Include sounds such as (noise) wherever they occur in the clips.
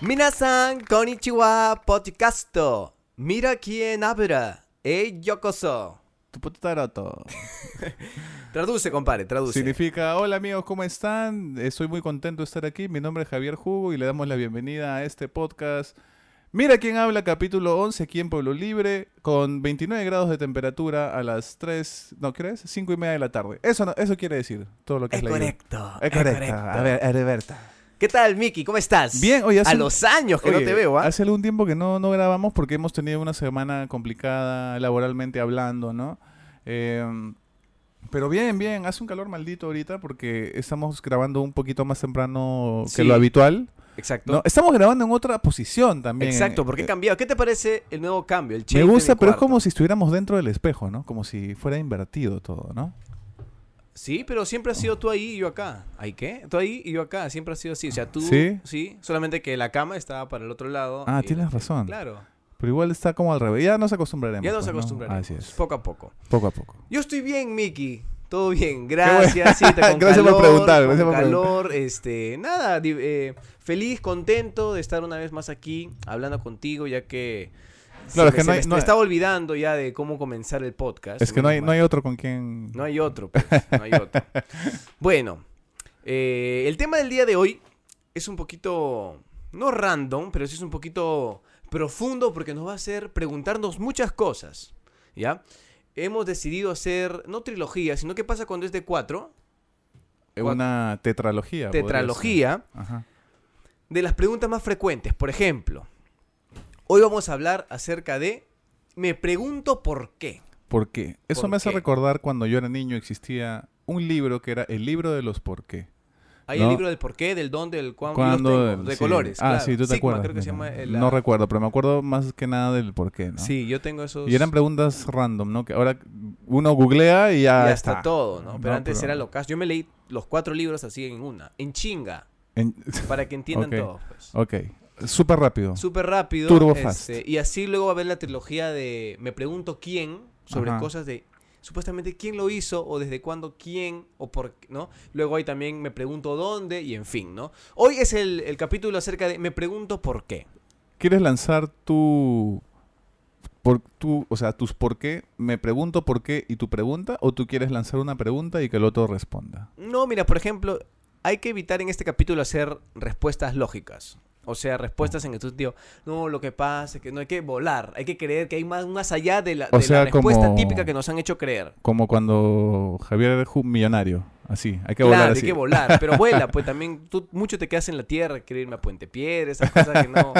Minasan, konnichiwa, podcasto. Mira quién habla. Hey, yokoso. Tu puto taroto. (laughs) Traduce, compadre, traduce. Significa, hola amigos, ¿cómo están? Estoy muy contento de estar aquí. Mi nombre es Javier Jugo y le damos la bienvenida a este podcast. Mira quién habla, capítulo 11, aquí en Pueblo Libre, con 29 grados de temperatura a las 3, ¿no crees? 5 y media de la tarde. Eso, no- eso quiere decir todo lo que Es es leído. correcto. Es correcto. A ver, Herberta. ¿Qué tal, Miki? ¿Cómo estás? Bien, oye, hace A un- los años que no te veo, ¿ah? Hace algún tiempo que no, no grabamos porque hemos tenido una semana complicada laboralmente hablando, ¿no? Eh, pero bien, bien, hace un calor maldito ahorita porque estamos grabando un poquito más temprano que lo habitual. Exacto. ¿no? Estamos grabando en otra posición también. Exacto, porque he Eh, cambiado. ¿Qué te parece el nuevo cambio? El Me gusta, pero es como si estuviéramos dentro del espejo, ¿no? Como si fuera invertido todo, ¿no? Sí, pero siempre has sido tú ahí y yo acá. ¿Ay qué? Tú ahí y yo acá. Siempre ha sido así. O sea, tú. ¿Sí? Sí. Solamente que la cama estaba para el otro lado. Ah, tienes razón. Claro. Pero igual está como al revés. Ya nos acostumbraremos. Ya nos pues, ¿no? acostumbraremos. Así es. Poco a poco. Poco a poco. Yo estoy bien, Miki. Todo bien, gracias. (laughs) Sí, te- con Gracias por preguntar, con gracias por calor, este, nada, eh, feliz, contento de estar una vez más aquí hablando contigo, ya que se Claro, es me- que no me hay- est- no me hay- estaba olvidando ya de cómo comenzar el podcast. Es que no hay, no hay otro con quien... No hay otro, pues, no hay otro. (laughs) Bueno, eh, el tema del día de hoy es un poquito, no random, pero sí es un poquito profundo porque nos va a hacer preguntarnos muchas cosas, ¿ya? Hemos decidido hacer, no trilogía, sino qué pasa cuando es de cuatro, Una tetralogía. tetralogía, Ajá. de las preguntas más frecuentes. Por ejemplo, hoy vamos a hablar acerca de, me pregunto por qué. ¿Por qué? Eso ¿Por me hace qué? recordar cuando yo era niño existía un libro que era el libro de los por qué. Hay No. el libro del por qué, del dónde, del cuándo, de sí. colores. Ah, claro. sí, tú te Sigma, acuerdas. creo que se mira. llama el- No recuerdo, pero me acuerdo más que nada del por qué, ¿no? Sí, yo tengo esos. Y eran preguntas random, ¿no? Que ahora uno googlea y ya, ya está. está todo, ¿no? Pero No, antes pero- era lo caso. Yo me leí los cuatro libros así en una, en chinga, En- para que entiendan (laughs) Ok. todo. Pues. Ok, súper rápido. Súper rápido. Turbo este, fast. Y así luego va a ver la trilogía de Me pregunto quién, sobre Ajá. cosas de supuestamente quién lo hizo o desde cuándo quién o por qué, ¿no? Luego hay también Me pregunto dónde y en fin, ¿no? Hoy es el, el capítulo acerca de Me pregunto por qué. ¿Quieres lanzar tu... Por, tu, o sea, tus por qué, me pregunto por qué y tu pregunta, o tú quieres lanzar una pregunta y que el otro responda. No, mira, por ejemplo, hay que evitar en este capítulo hacer respuestas lógicas. O sea, respuestas en el sentido, no, lo que pasa es que no hay que volar, hay que creer que hay más, más allá de la, respuesta como- típica que nos han hecho creer. Como cuando Javier era un millonario, así, hay que claro, volar hay así. que volar, pero vuela, pues también tú mucho te quedas en la tierra, quiero irme a Puente Piedra, esas cosas que no.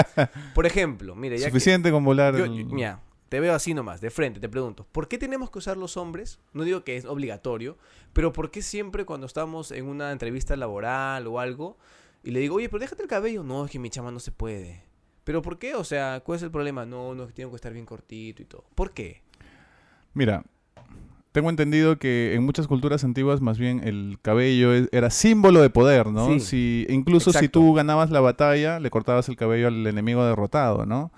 Por ejemplo, mire, ya que- Suficiente con volar. yo- yo- mira, te veo así nomás, de frente, te pregunto, ¿por qué tenemos que usar los hombres? No digo que es obligatorio, pero ¿por qué siempre cuando estamos en una entrevista laboral o algo y le digo, oye, pero déjate el cabello? No, es que mi chama no se puede. ¿Pero por qué? O sea, ¿cuál es el problema? No, no, es que tengo que estar bien cortito y todo. ¿Por qué? Mira, tengo entendido que en muchas culturas antiguas más bien el cabello es- era símbolo de poder, ¿no? Sí. Si, incluso si tú ganabas la batalla, le cortabas el cabello al enemigo derrotado, ¿no?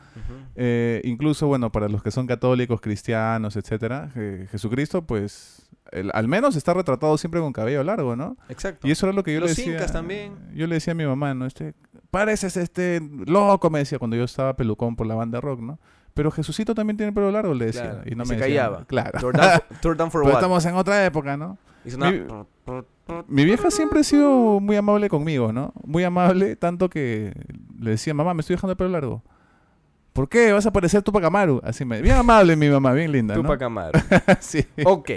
Eh, incluso, bueno, para los que son católicos, cristianos, etcétera, Je- Jesucristo, pues, el- al menos está retratado siempre con cabello largo, ¿no? Exacto. Y eso era lo que yo Los le decía. incas también. Yo le decía a mi mamá, ¿no? Este, pareces este loco, me decía cuando yo estaba pelucón por la banda rock, ¿no? Pero Jesucito también tiene pelo largo, le decía. Claro, Y no y me se decía, callaba. Claro. Turn down for- Pero what? estamos en otra época, ¿no? Mi- Mi vieja siempre ha sido muy amable conmigo, ¿no? Muy amable, tanto que le decía, mamá, me estoy dejando el pelo largo. ¿Por qué? Vas a parecer Tupac Amaru. Así me... Bien amable mi mamá, bien linda, ¿no? Tupac Amaru. (laughs) sí. Ok.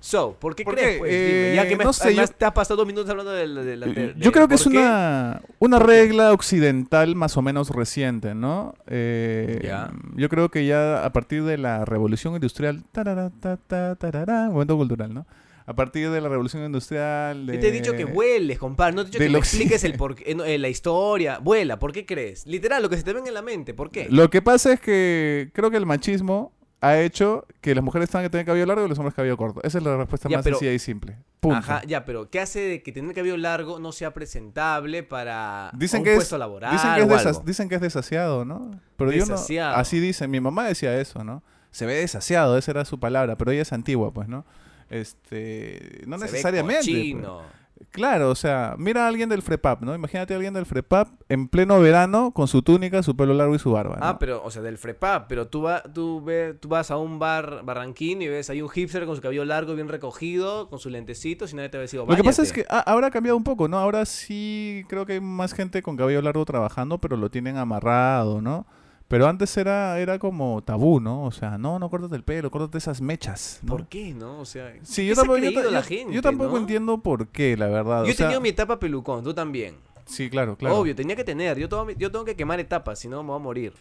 So, ¿por qué ¿Por crees? qué? Pues? Dime, ya Eh, que me no sé, yo- te has pasado dos minutos hablando de, la- de la- de- Yo creo que es qué. una, una regla occidental más o menos reciente, ¿no? Eh, Ya. Yo creo que ya a partir de la revolución industrial, tarara, ta, ta, tarara, momento cultural, ¿no? A partir de la revolución industrial... Yo te he dicho que vueles, compadre. No te he dicho que me expliques el por (laughs) eh, eh, la historia. Vuela, ¿por qué crees? Literal, lo que se te venga en la mente. ¿Por qué? Lo que pasa es que creo que el machismo ha hecho que las mujeres tengan que tener cabello largo y los hombres cabello corto. Esa es la respuesta Ya, más pero- sencilla y simple. Punto. Ajá, ya, pero ¿qué hace de que tener cabello largo no sea presentable para Dicen un que, es, puesto laboral dicen, que es o desas- algo? dicen que es desasiado, ¿no? Pero yo Desasiado. no. Así dice, mi mamá decía eso, ¿no? Se ve desasiado, esa era su palabra, pero ella es antigua, pues, ¿no? Este. No Se ve necesariamente. cochino. pues. Claro, o sea, mira a alguien del FREPAP, ¿no? Imagínate a alguien del FREPAP en pleno verano con su túnica, su pelo largo y su barba. ¿no? Ah, pero, o sea, del FREPAP, pero tú, va, tú, ve, tú vas a un bar barranquín y ves ahí un hipster con su cabello largo, bien recogido, con sus lentecitos y nadie te va a decir, Lo que pasa es que ah, ahora ha cambiado un poco, ¿no? Ahora sí creo que hay más gente con cabello largo trabajando, pero lo tienen amarrado, ¿no? Pero antes era, era como tabú, ¿no? O sea, no, no córtate el pelo, córtate esas mechas. ¿no? ¿Por qué, no? O sea, Sí, ¿qué yo tampoco, yo, creído ta- la yo- gente, yo tampoco no? entiendo por qué, la verdad. Yo he tenido mi etapa pelucón, tú también. Sí, claro, claro. Obvio, tenía que tener. Yo tengo, yo tengo que quemar etapas, si no me voy a morir.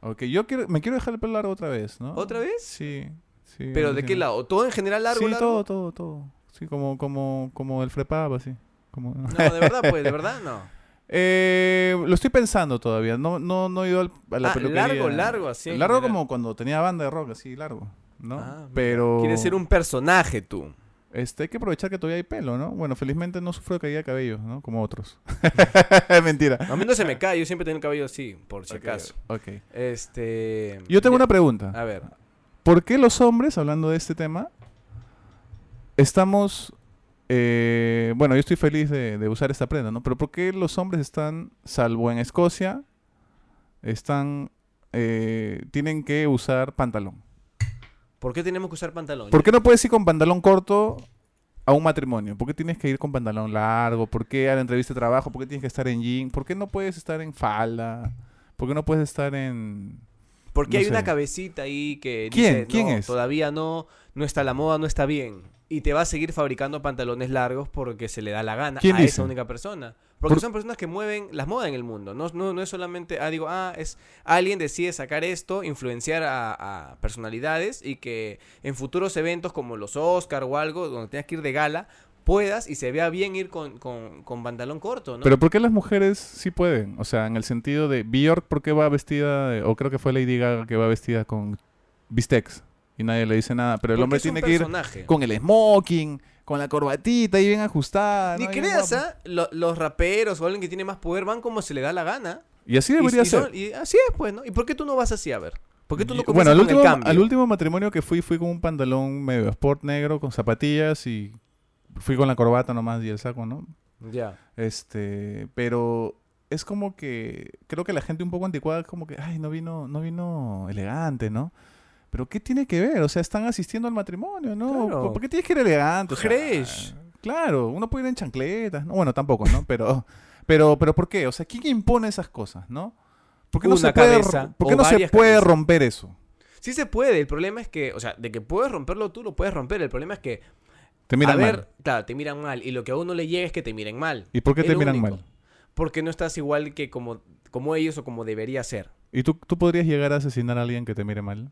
Ok, yo quiero, me quiero dejar el pelo largo otra vez, ¿no? ¿Otra vez? Sí, sí. ¿Pero de qué lado? ¿Todo en general largo, Sí, largo? todo, todo, todo. Sí, como, como, como el FREPAP, así. Como... No, de verdad, pues, de verdad, no. (laughs) Eh, lo estoy pensando todavía. No, no, no he ido al- a la Ah, peluquería. largo, largo, así Largo general. como cuando tenía banda de rock, así, largo. ¿no? Ah. Pero. Quieres ser un personaje tú. Este, hay que aprovechar que todavía hay pelo, ¿no? Bueno, felizmente no sufro de caída de cabello, ¿no? Como otros. (laughs) Mentira. A mí no se me cae, yo siempre tengo el cabello así, por si acaso. ok. Este. Yo tengo ya- una pregunta. A ver. ¿Por qué los hombres, hablando de este tema, estamos... eh, bueno, yo estoy feliz de, de usar esta prenda, ¿no? Pero ¿por qué los hombres están, salvo en Escocia, están... eh, tienen que usar pantalón? ¿Por qué tenemos que usar pantalón? ¿Por qué no puedes ir con pantalón corto a un matrimonio? ¿Por qué tienes que ir con pantalón largo? ¿Por qué a la entrevista de trabajo? ¿Por qué tienes que estar en jean? ¿Por qué no puedes estar en falda? ¿Por qué no puedes estar en... Porque no hay sé. una cabecita ahí que ¿Quién? dice, ¿Quién "No, es? todavía no, no está la moda, no está bien. Y te va a seguir fabricando pantalones largos porque se le da la gana ¿Quién a dice? esa única persona. Porque Por- son personas que mueven las modas en el mundo. No, no, no es solamente, ah, digo, ah, es alguien decide sacar esto, influenciar a, a personalidades y que en futuros eventos como los Oscar o algo, donde tengas que ir de gala, puedas y se vea bien ir con, con, con pantalón corto, ¿no? Pero ¿por qué las mujeres sí pueden? O sea, en el sentido de Bjork, ¿por qué va vestida, de- o creo que fue Lady Gaga que va vestida con bistecs y nadie le dice nada, pero el Porque hombre tiene que ir con el smoking, con la corbatita y bien ajustada. Ni creas. ¿ah? Lo- los raperos o alguien que tiene más poder van como se le da la gana. Y así debería y ser. son- y así es, pues, ¿no? ¿Y por qué tú no vas así a ver? ¿Por qué tú no bueno, al último, el cambio? al último matrimonio que fui, fui con un pantalón medio sport negro, con zapatillas y fui con la corbata nomás y el saco, ¿no? Ya. Este, pero es como que creo que la gente un poco anticuada es como que, ay, no vino, no vino elegante, ¿no? Pero ¿qué tiene que ver? O sea, están asistiendo al matrimonio, ¿no? Claro. ¿Por qué tienes que ir elegante? O sea, Fresh. claro, uno puede ir en chancletas, ¿no? Bueno, tampoco, ¿no? Pero, pero, pero ¿por qué? O sea, ¿quién impone esas cosas, no? ¿Por qué no Una se puede, cabeza ¿por qué o no se varias puede cabezas. romper eso? Sí se puede, el problema es que, o sea, de que puedes romperlo tú, lo puedes romper. El problema es que, Te miran a ver, mal. claro, te miran mal. Y lo que a uno le llega es que te miren mal. ¿Y por qué te miran único. mal? Porque no estás igual que como, como ellos o como debería ser. ¿Y tú, tú podrías llegar a asesinar a alguien que te mire mal?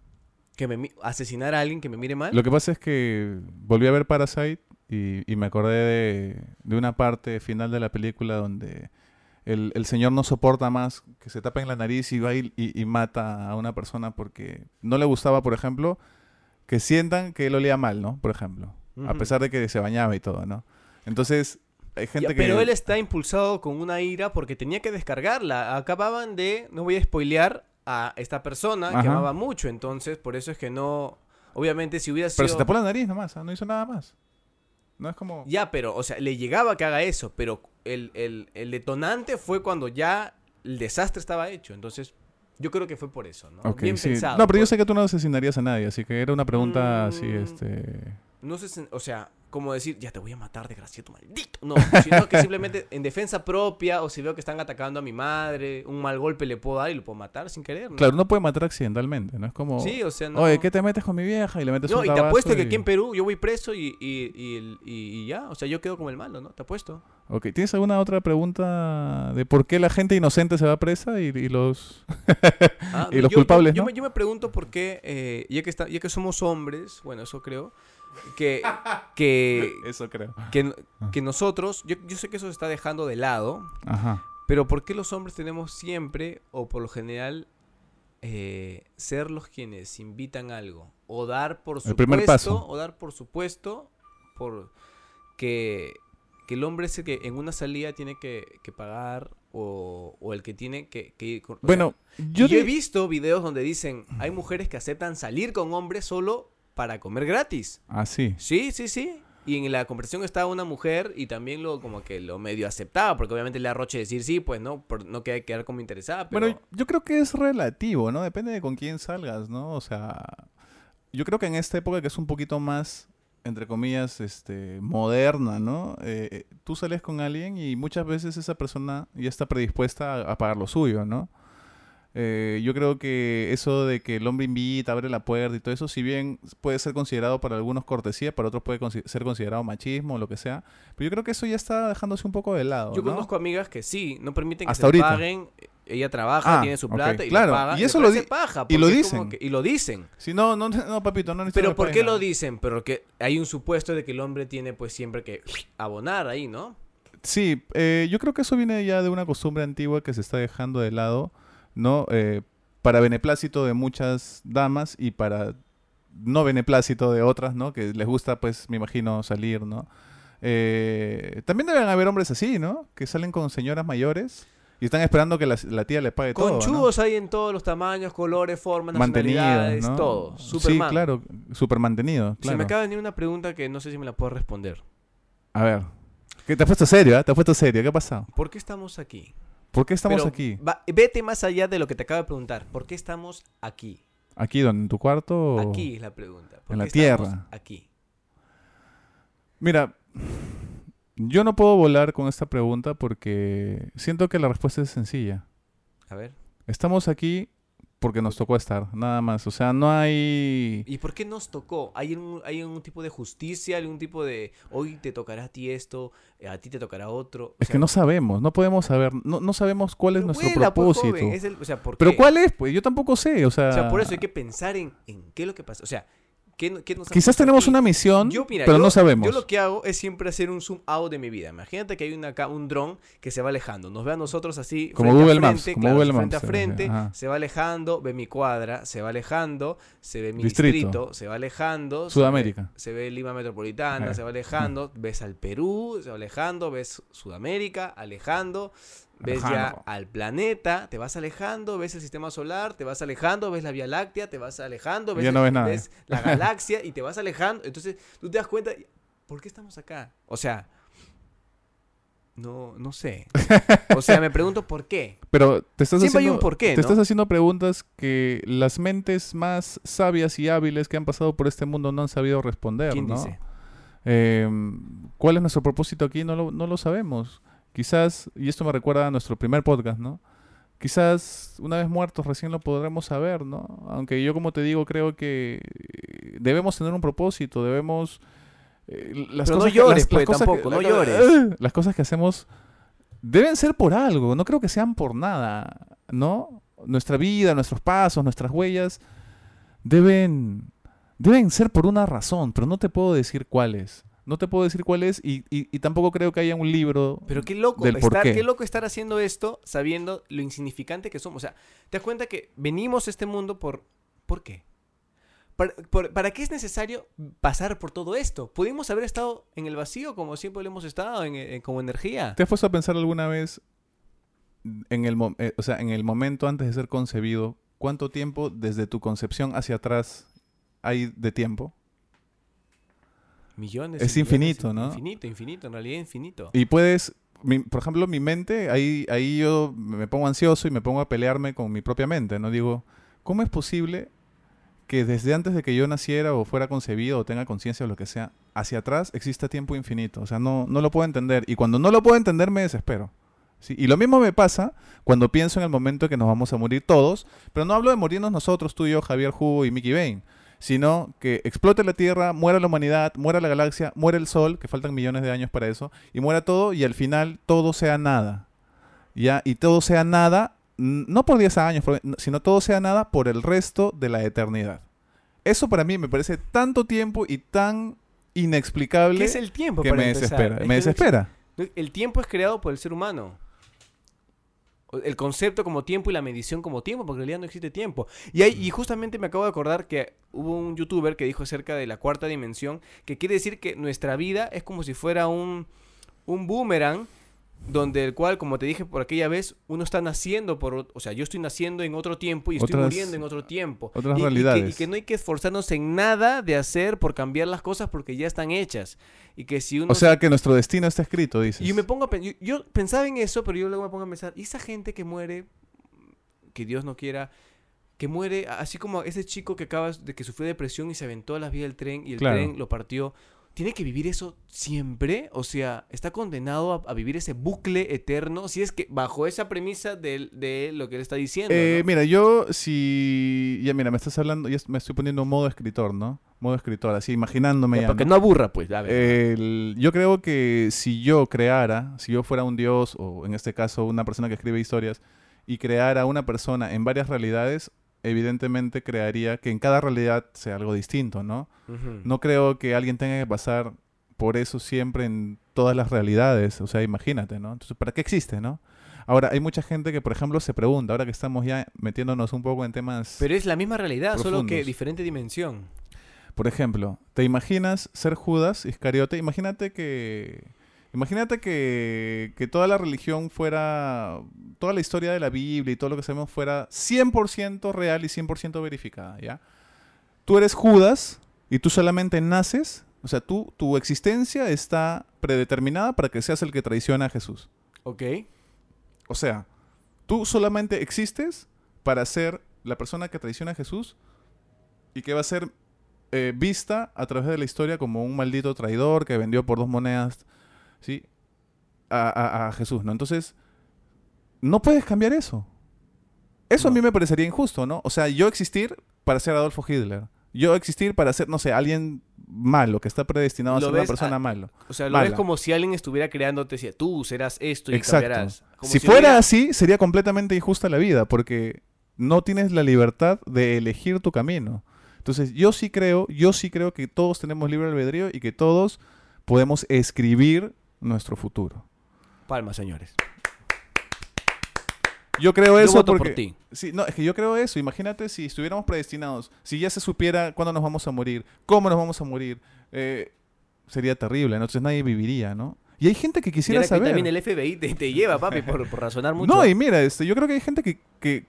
Que me asesinar a alguien que me mire mal. Lo que pasa es que volví a ver Parasite y, y me acordé de, de una parte final de la película donde el, el señor no soporta más que se tapa en la nariz y va y, mata a una persona porque no le gustaba, por ejemplo, que sientan que él olía mal, ¿no? Por ejemplo. A pesar de que se bañaba y todo, ¿no? Entonces, hay gente Ya, que... Pero él está impulsado con una ira porque tenía que descargarla. Acababan de, no voy a spoilear, a esta persona que Ajá. amaba mucho. Entonces, por eso es que no. Obviamente, si hubiera sido. Pero se tapó la nariz nomás, ¿ah? no hizo nada más. No es como... Ya, pero, o sea, le llegaba que haga eso. Pero el, el- el detonante fue cuando ya el desastre estaba hecho. Entonces, yo creo que fue por eso, ¿no? Bien sí. pensado. No, pero yo por- sé que tú no asesinarías a nadie, así que era una pregunta así, Mm. este... No sé, si- o sea, como decir, ya te voy a matar, desgraciado maldito. No, (laughs) sino que simplemente en defensa propia o si veo que están atacando a mi madre, un mal golpe le puedo dar y lo puedo matar sin querer. ¿no? Claro, uno puede matar accidentalmente, ¿no? Es como... Sí, o sea, no. Oye, ¿qué te metes con mi vieja? Y le metes No, un y te apuesto que y- aquí en Perú yo voy preso y, y, y, ya, o sea, yo quedo como el malo, ¿no? Te apuesto. Ok, ¿tienes alguna otra pregunta de por qué la gente inocente se va presa y, los... Ah, (laughs) Y los yo- culpables, yo, ¿no? me, yo me pregunto por qué, eh, ya, que está, ya que somos hombres, bueno, eso creo, que, que, (laughs) Eso creo. que, que nosotros, yo, yo sé que eso se está dejando de lado, Ajá. Pero ¿por qué los hombres tenemos siempre, o por lo general, eh, ser los quienes invitan algo? O dar por supuesto, El primer paso. o dar por supuesto, por que, que el hombre es el que en una salida tiene que, que pagar, o, o el que tiene que, que ir con... o Bueno, sea, yo, yo he visto videos donde dicen, hay mujeres que aceptan salir con hombres solo para comer gratis. Ah, sí. Sí, sí, sí. y en la conversación estaba una mujer y también lo como que lo medio aceptaba, porque obviamente le arroche decir sí, pues no, por no quedar, quedar como interesada. Pero... Bueno, yo creo que es relativo, ¿no? Depende de con quién salgas, ¿no? O sea, yo creo que en esta época que es un poquito más, entre comillas, este, moderna, ¿no? Eh, eh, tú sales con alguien y muchas veces esa persona ya está predispuesta a, a pagar lo suyo, ¿no? Eh, yo creo que eso de que el hombre invita, abre la puerta y todo eso, si bien puede ser considerado para algunos cortesía, para otros puede consi- ser considerado machismo o lo que sea, pero yo creo que eso ya está dejándose un poco de lado. Yo ¿no? conozco amigas que sí, no permiten que Hasta se ahorita. paguen. Ella trabaja, Ah, tiene su plata y claro, la paga. y eso lo paja, y lo dicen. que- y lo dicen. Si no, no, no, papito, no necesito Pero ¿por qué lo dicen? Pero que hay un supuesto de que el hombre tiene pues siempre que abonar ahí, ¿no? Sí, eh, yo creo que eso viene ya de una costumbre antigua que se está dejando de lado, ¿no? Eh, para beneplácito de muchas damas y para no beneplácito de otras, ¿no? Que les gusta, pues, me imagino, salir, ¿no? Eh, también deben haber hombres así, ¿no? Que salen con señoras mayores y están esperando que la, la tía les pague todo, ¿no? Conchudos hay en todos los tamaños, colores, formas, nacionalidades, ¿no? todo. Sí, claro, super mantenido, Se claro. me acaba de venir una pregunta que no sé si me la puedo responder. A ver, ¿qué te has puesto serio, ah? Te has puesto serio, ¿qué ha pasado? ¿Por qué estamos aquí? ¿Por qué estamos Pero aquí? va- vete más allá de lo que te acabo de preguntar. ¿Por qué estamos aquí? ¿Aquí donde? ¿En tu cuarto? Aquí es la pregunta. ¿Por en la qué tierra. Aquí. Mira, yo no puedo volar con esta pregunta porque siento que la respuesta es sencilla. A ver. Estamos aquí porque nos tocó estar, nada más. O sea, no hay... ¿Y por qué nos tocó? ¿Hay un, hay un tipo de justicia? ¿Algún tipo de hoy te tocará a ti esto, eh, a ti te tocará otro? O Es sea, que no sabemos, no podemos saber, no, no sabemos cuál es nuestro pues, propósito. joven, es el- o sea, ¿por Pero? ¿cuál es? Pues yo tampoco sé, o sea... O sea, por eso hay que pensar en, en qué es lo que pasa. O sea, ¿qué, no- qué nos ha Quizás tenemos aquí? una misión, Yo, mira, pero yo- no sabemos. Yo lo que hago es siempre hacer un zoom out de mi vida. Imagínate que hay una, un dron que se va alejando. Nos ve a nosotros así. Como frente a Google Maps, frente, como claro, Google frente Maps, a frente. ajá. Se va alejando, ve mi cuadra, se va alejando, se ve mi Distrito. distrito, se va alejando. se Sudamérica. ve- Se ve, Lima Metropolitana, se va alejando. Ves al Perú, se va alejando. Ves Sudamérica, alejando. Ves ya al planeta, te vas alejando, ves el sistema solar, te vas alejando, ves la Vía Láctea, te vas alejando, ves, Ya no el- ves nada. ves la (laughs) galaxia y te vas alejando. Entonces tú te das cuenta, ¿por qué estamos acá? O sea, no, no sé. O sea, me pregunto por qué. (laughs) Pero te estás Siempre hay haciendo, un porqué, te ¿no? estás haciendo preguntas que las mentes más sabias y hábiles que han pasado por este mundo no han sabido responder, ¿Quién ¿no? dice? Eh, ¿Cuál es nuestro propósito aquí? No lo, no lo sabemos. Quizás, y esto me recuerda a nuestro primer podcast, ¿no? Quizás una vez muertos recién lo podremos saber, ¿no? Aunque yo como te digo creo que eh, debemos tener un propósito, debemos... eh, las Pero no cosas que- llores, las pues, que- tampoco, no llores. Las cosas que hacemos deben ser por algo, no creo que sean por nada, ¿no? Nuestra vida, nuestros pasos, nuestras huellas deben, deben ser por una razón, pero no te puedo decir cuáles. No te puedo decir cuál es y, y- y tampoco creo que haya un libro. Pero qué loco, del estar, qué loco estar haciendo esto sabiendo lo insignificante que somos. O sea, te das cuenta que venimos a este mundo por... ¿Por qué? ¿Para, por- ¿para qué es necesario pasar por todo esto? ¿Pudimos haber estado en el vacío como siempre lo hemos estado, en, en- como energía? ¿Te has puesto a pensar alguna vez en el, eh, o sea, en el momento antes de ser concebido, cuánto tiempo desde tu concepción hacia atrás hay de tiempo? Millones. Es millones, infinito, ¿no? Infinito, infinito, en realidad infinito. Y puedes, mi- por ejemplo, mi mente, ahí, ahí yo me pongo ansioso y me pongo a pelearme con mi propia mente, ¿no? Digo, ¿cómo es posible que desde antes de que yo naciera o fuera concebido o tenga conciencia o lo que sea, hacia atrás exista tiempo infinito? O sea, no, no lo puedo entender. Y cuando no lo puedo entender me desespero. ¿sí? Y lo mismo me pasa cuando pienso en el momento que nos vamos a morir todos, pero no hablo de morirnos nosotros, tú y yo, Javier Hugo y Mickey Bain, sino que explote la Tierra, muera la humanidad, muera la galaxia, muera el Sol, que faltan millones de años para eso, y muera todo y al final todo sea nada. ¿Ya? Y todo sea nada, no por 10 años, sino todo sea nada por el resto de la eternidad. Eso para mí me parece tanto tiempo y tan inexplicable ¿Qué es el tiempo? que para me empezar? desespera. Es Me desespera. El tiempo es creado por el ser humano. El concepto como tiempo y la medición como tiempo, porque en realidad no existe tiempo. Y, hay, y justamente me acabo de acordar que hubo un youtuber que dijo acerca de la cuarta dimensión, que quiere decir que nuestra vida es como si fuera un, un boomerang donde el cual, como te dije por aquella vez, uno está naciendo por, o- sea, yo estoy naciendo en otro tiempo y estoy Otras- muriendo en otro tiempo. otras Y- y que- realidades. Y que, no hay que esforzarnos en nada de hacer por cambiar las cosas porque ya están hechas. Y que si uno... O sea que nuestro destino está escrito, dices. y yo me pongo a yo, yo pensaba en eso, pero yo luego me pongo a pensar, ¿y esa gente que muere, que Dios no quiera, que muere, así como ese chico que acaba de que sufrió depresión y se aventó a las vías del tren y el Claro. tren lo partió, ¿tiene que vivir eso siempre? O sea, ¿está condenado a, a vivir ese bucle eterno? Si es que bajo esa premisa de, de lo que él está diciendo. Eh, ¿no? Mira, yo si... Ya mira, me estás hablando, ya me estoy poniendo en modo escritor, ¿no? Modo escritor, así imaginándome Ya, ya. para que ¿no? no aburra, pues. a ver. El- yo creo que si yo creara, si yo fuera un dios, o en este caso una persona que escribe historias, y creara una persona en varias realidades, evidentemente crearía que en cada realidad sea algo distinto, ¿no? No creo que alguien tenga que pasar por eso siempre en todas las realidades. O sea, imagínate, ¿no? Entonces, ¿para qué existe, no? Ahora, hay mucha gente que, por ejemplo, se pregunta, ahora que estamos ya metiéndonos un poco en temas... Pero es la misma realidad, solo que diferente dimensión. Por ejemplo, ¿te imaginas ser Judas Iscariote? Imagínate que... Imagínate que, que toda la religión fuera... Toda la historia de la Biblia y todo lo que sabemos fuera 100% real y 100% verificada, ¿ya? Tú eres Judas y tú solamente naces, o sea, tú, tu existencia está predeterminada para que seas el que traiciona a Jesús. ¿Ok? O sea, tú solamente existes para ser la persona que traiciona a Jesús y que va a ser eh, vista a través de la historia como un maldito traidor que vendió por dos monedas, ¿sí? A, a- a Jesús, ¿no? Entonces, no puedes cambiar eso. Eso a mí me parecería injusto, ¿no? O sea, yo existir para ser Adolfo Hitler. Yo existir para ser, no sé, alguien malo, que está predestinado a ser una persona a- malo. O sea, lo Mala. ves como si alguien estuviera creándote, decía, tú serás esto y Exacto. cambiarás. Como Si, si fuera hubiera- así, sería completamente injusta la vida, porque no tienes la libertad de elegir tu camino. Entonces, yo sí creo, yo sí creo que todos tenemos libre albedrío y que todos podemos escribir nuestro futuro. Palma, señores. Yo creo Yo eso voto por porque ti. Sí, no, es que yo creo eso. Imagínate si estuviéramos predestinados, si ya se supiera cuándo nos vamos a morir, cómo nos vamos a morir, eh, sería terrible. Entonces nadie viviría, ¿no? Y hay gente que quisiera que saber. también el FBI te, te lleva, papi, por, por razonar (laughs) mucho. No, y mira, este, yo creo que hay gente que, que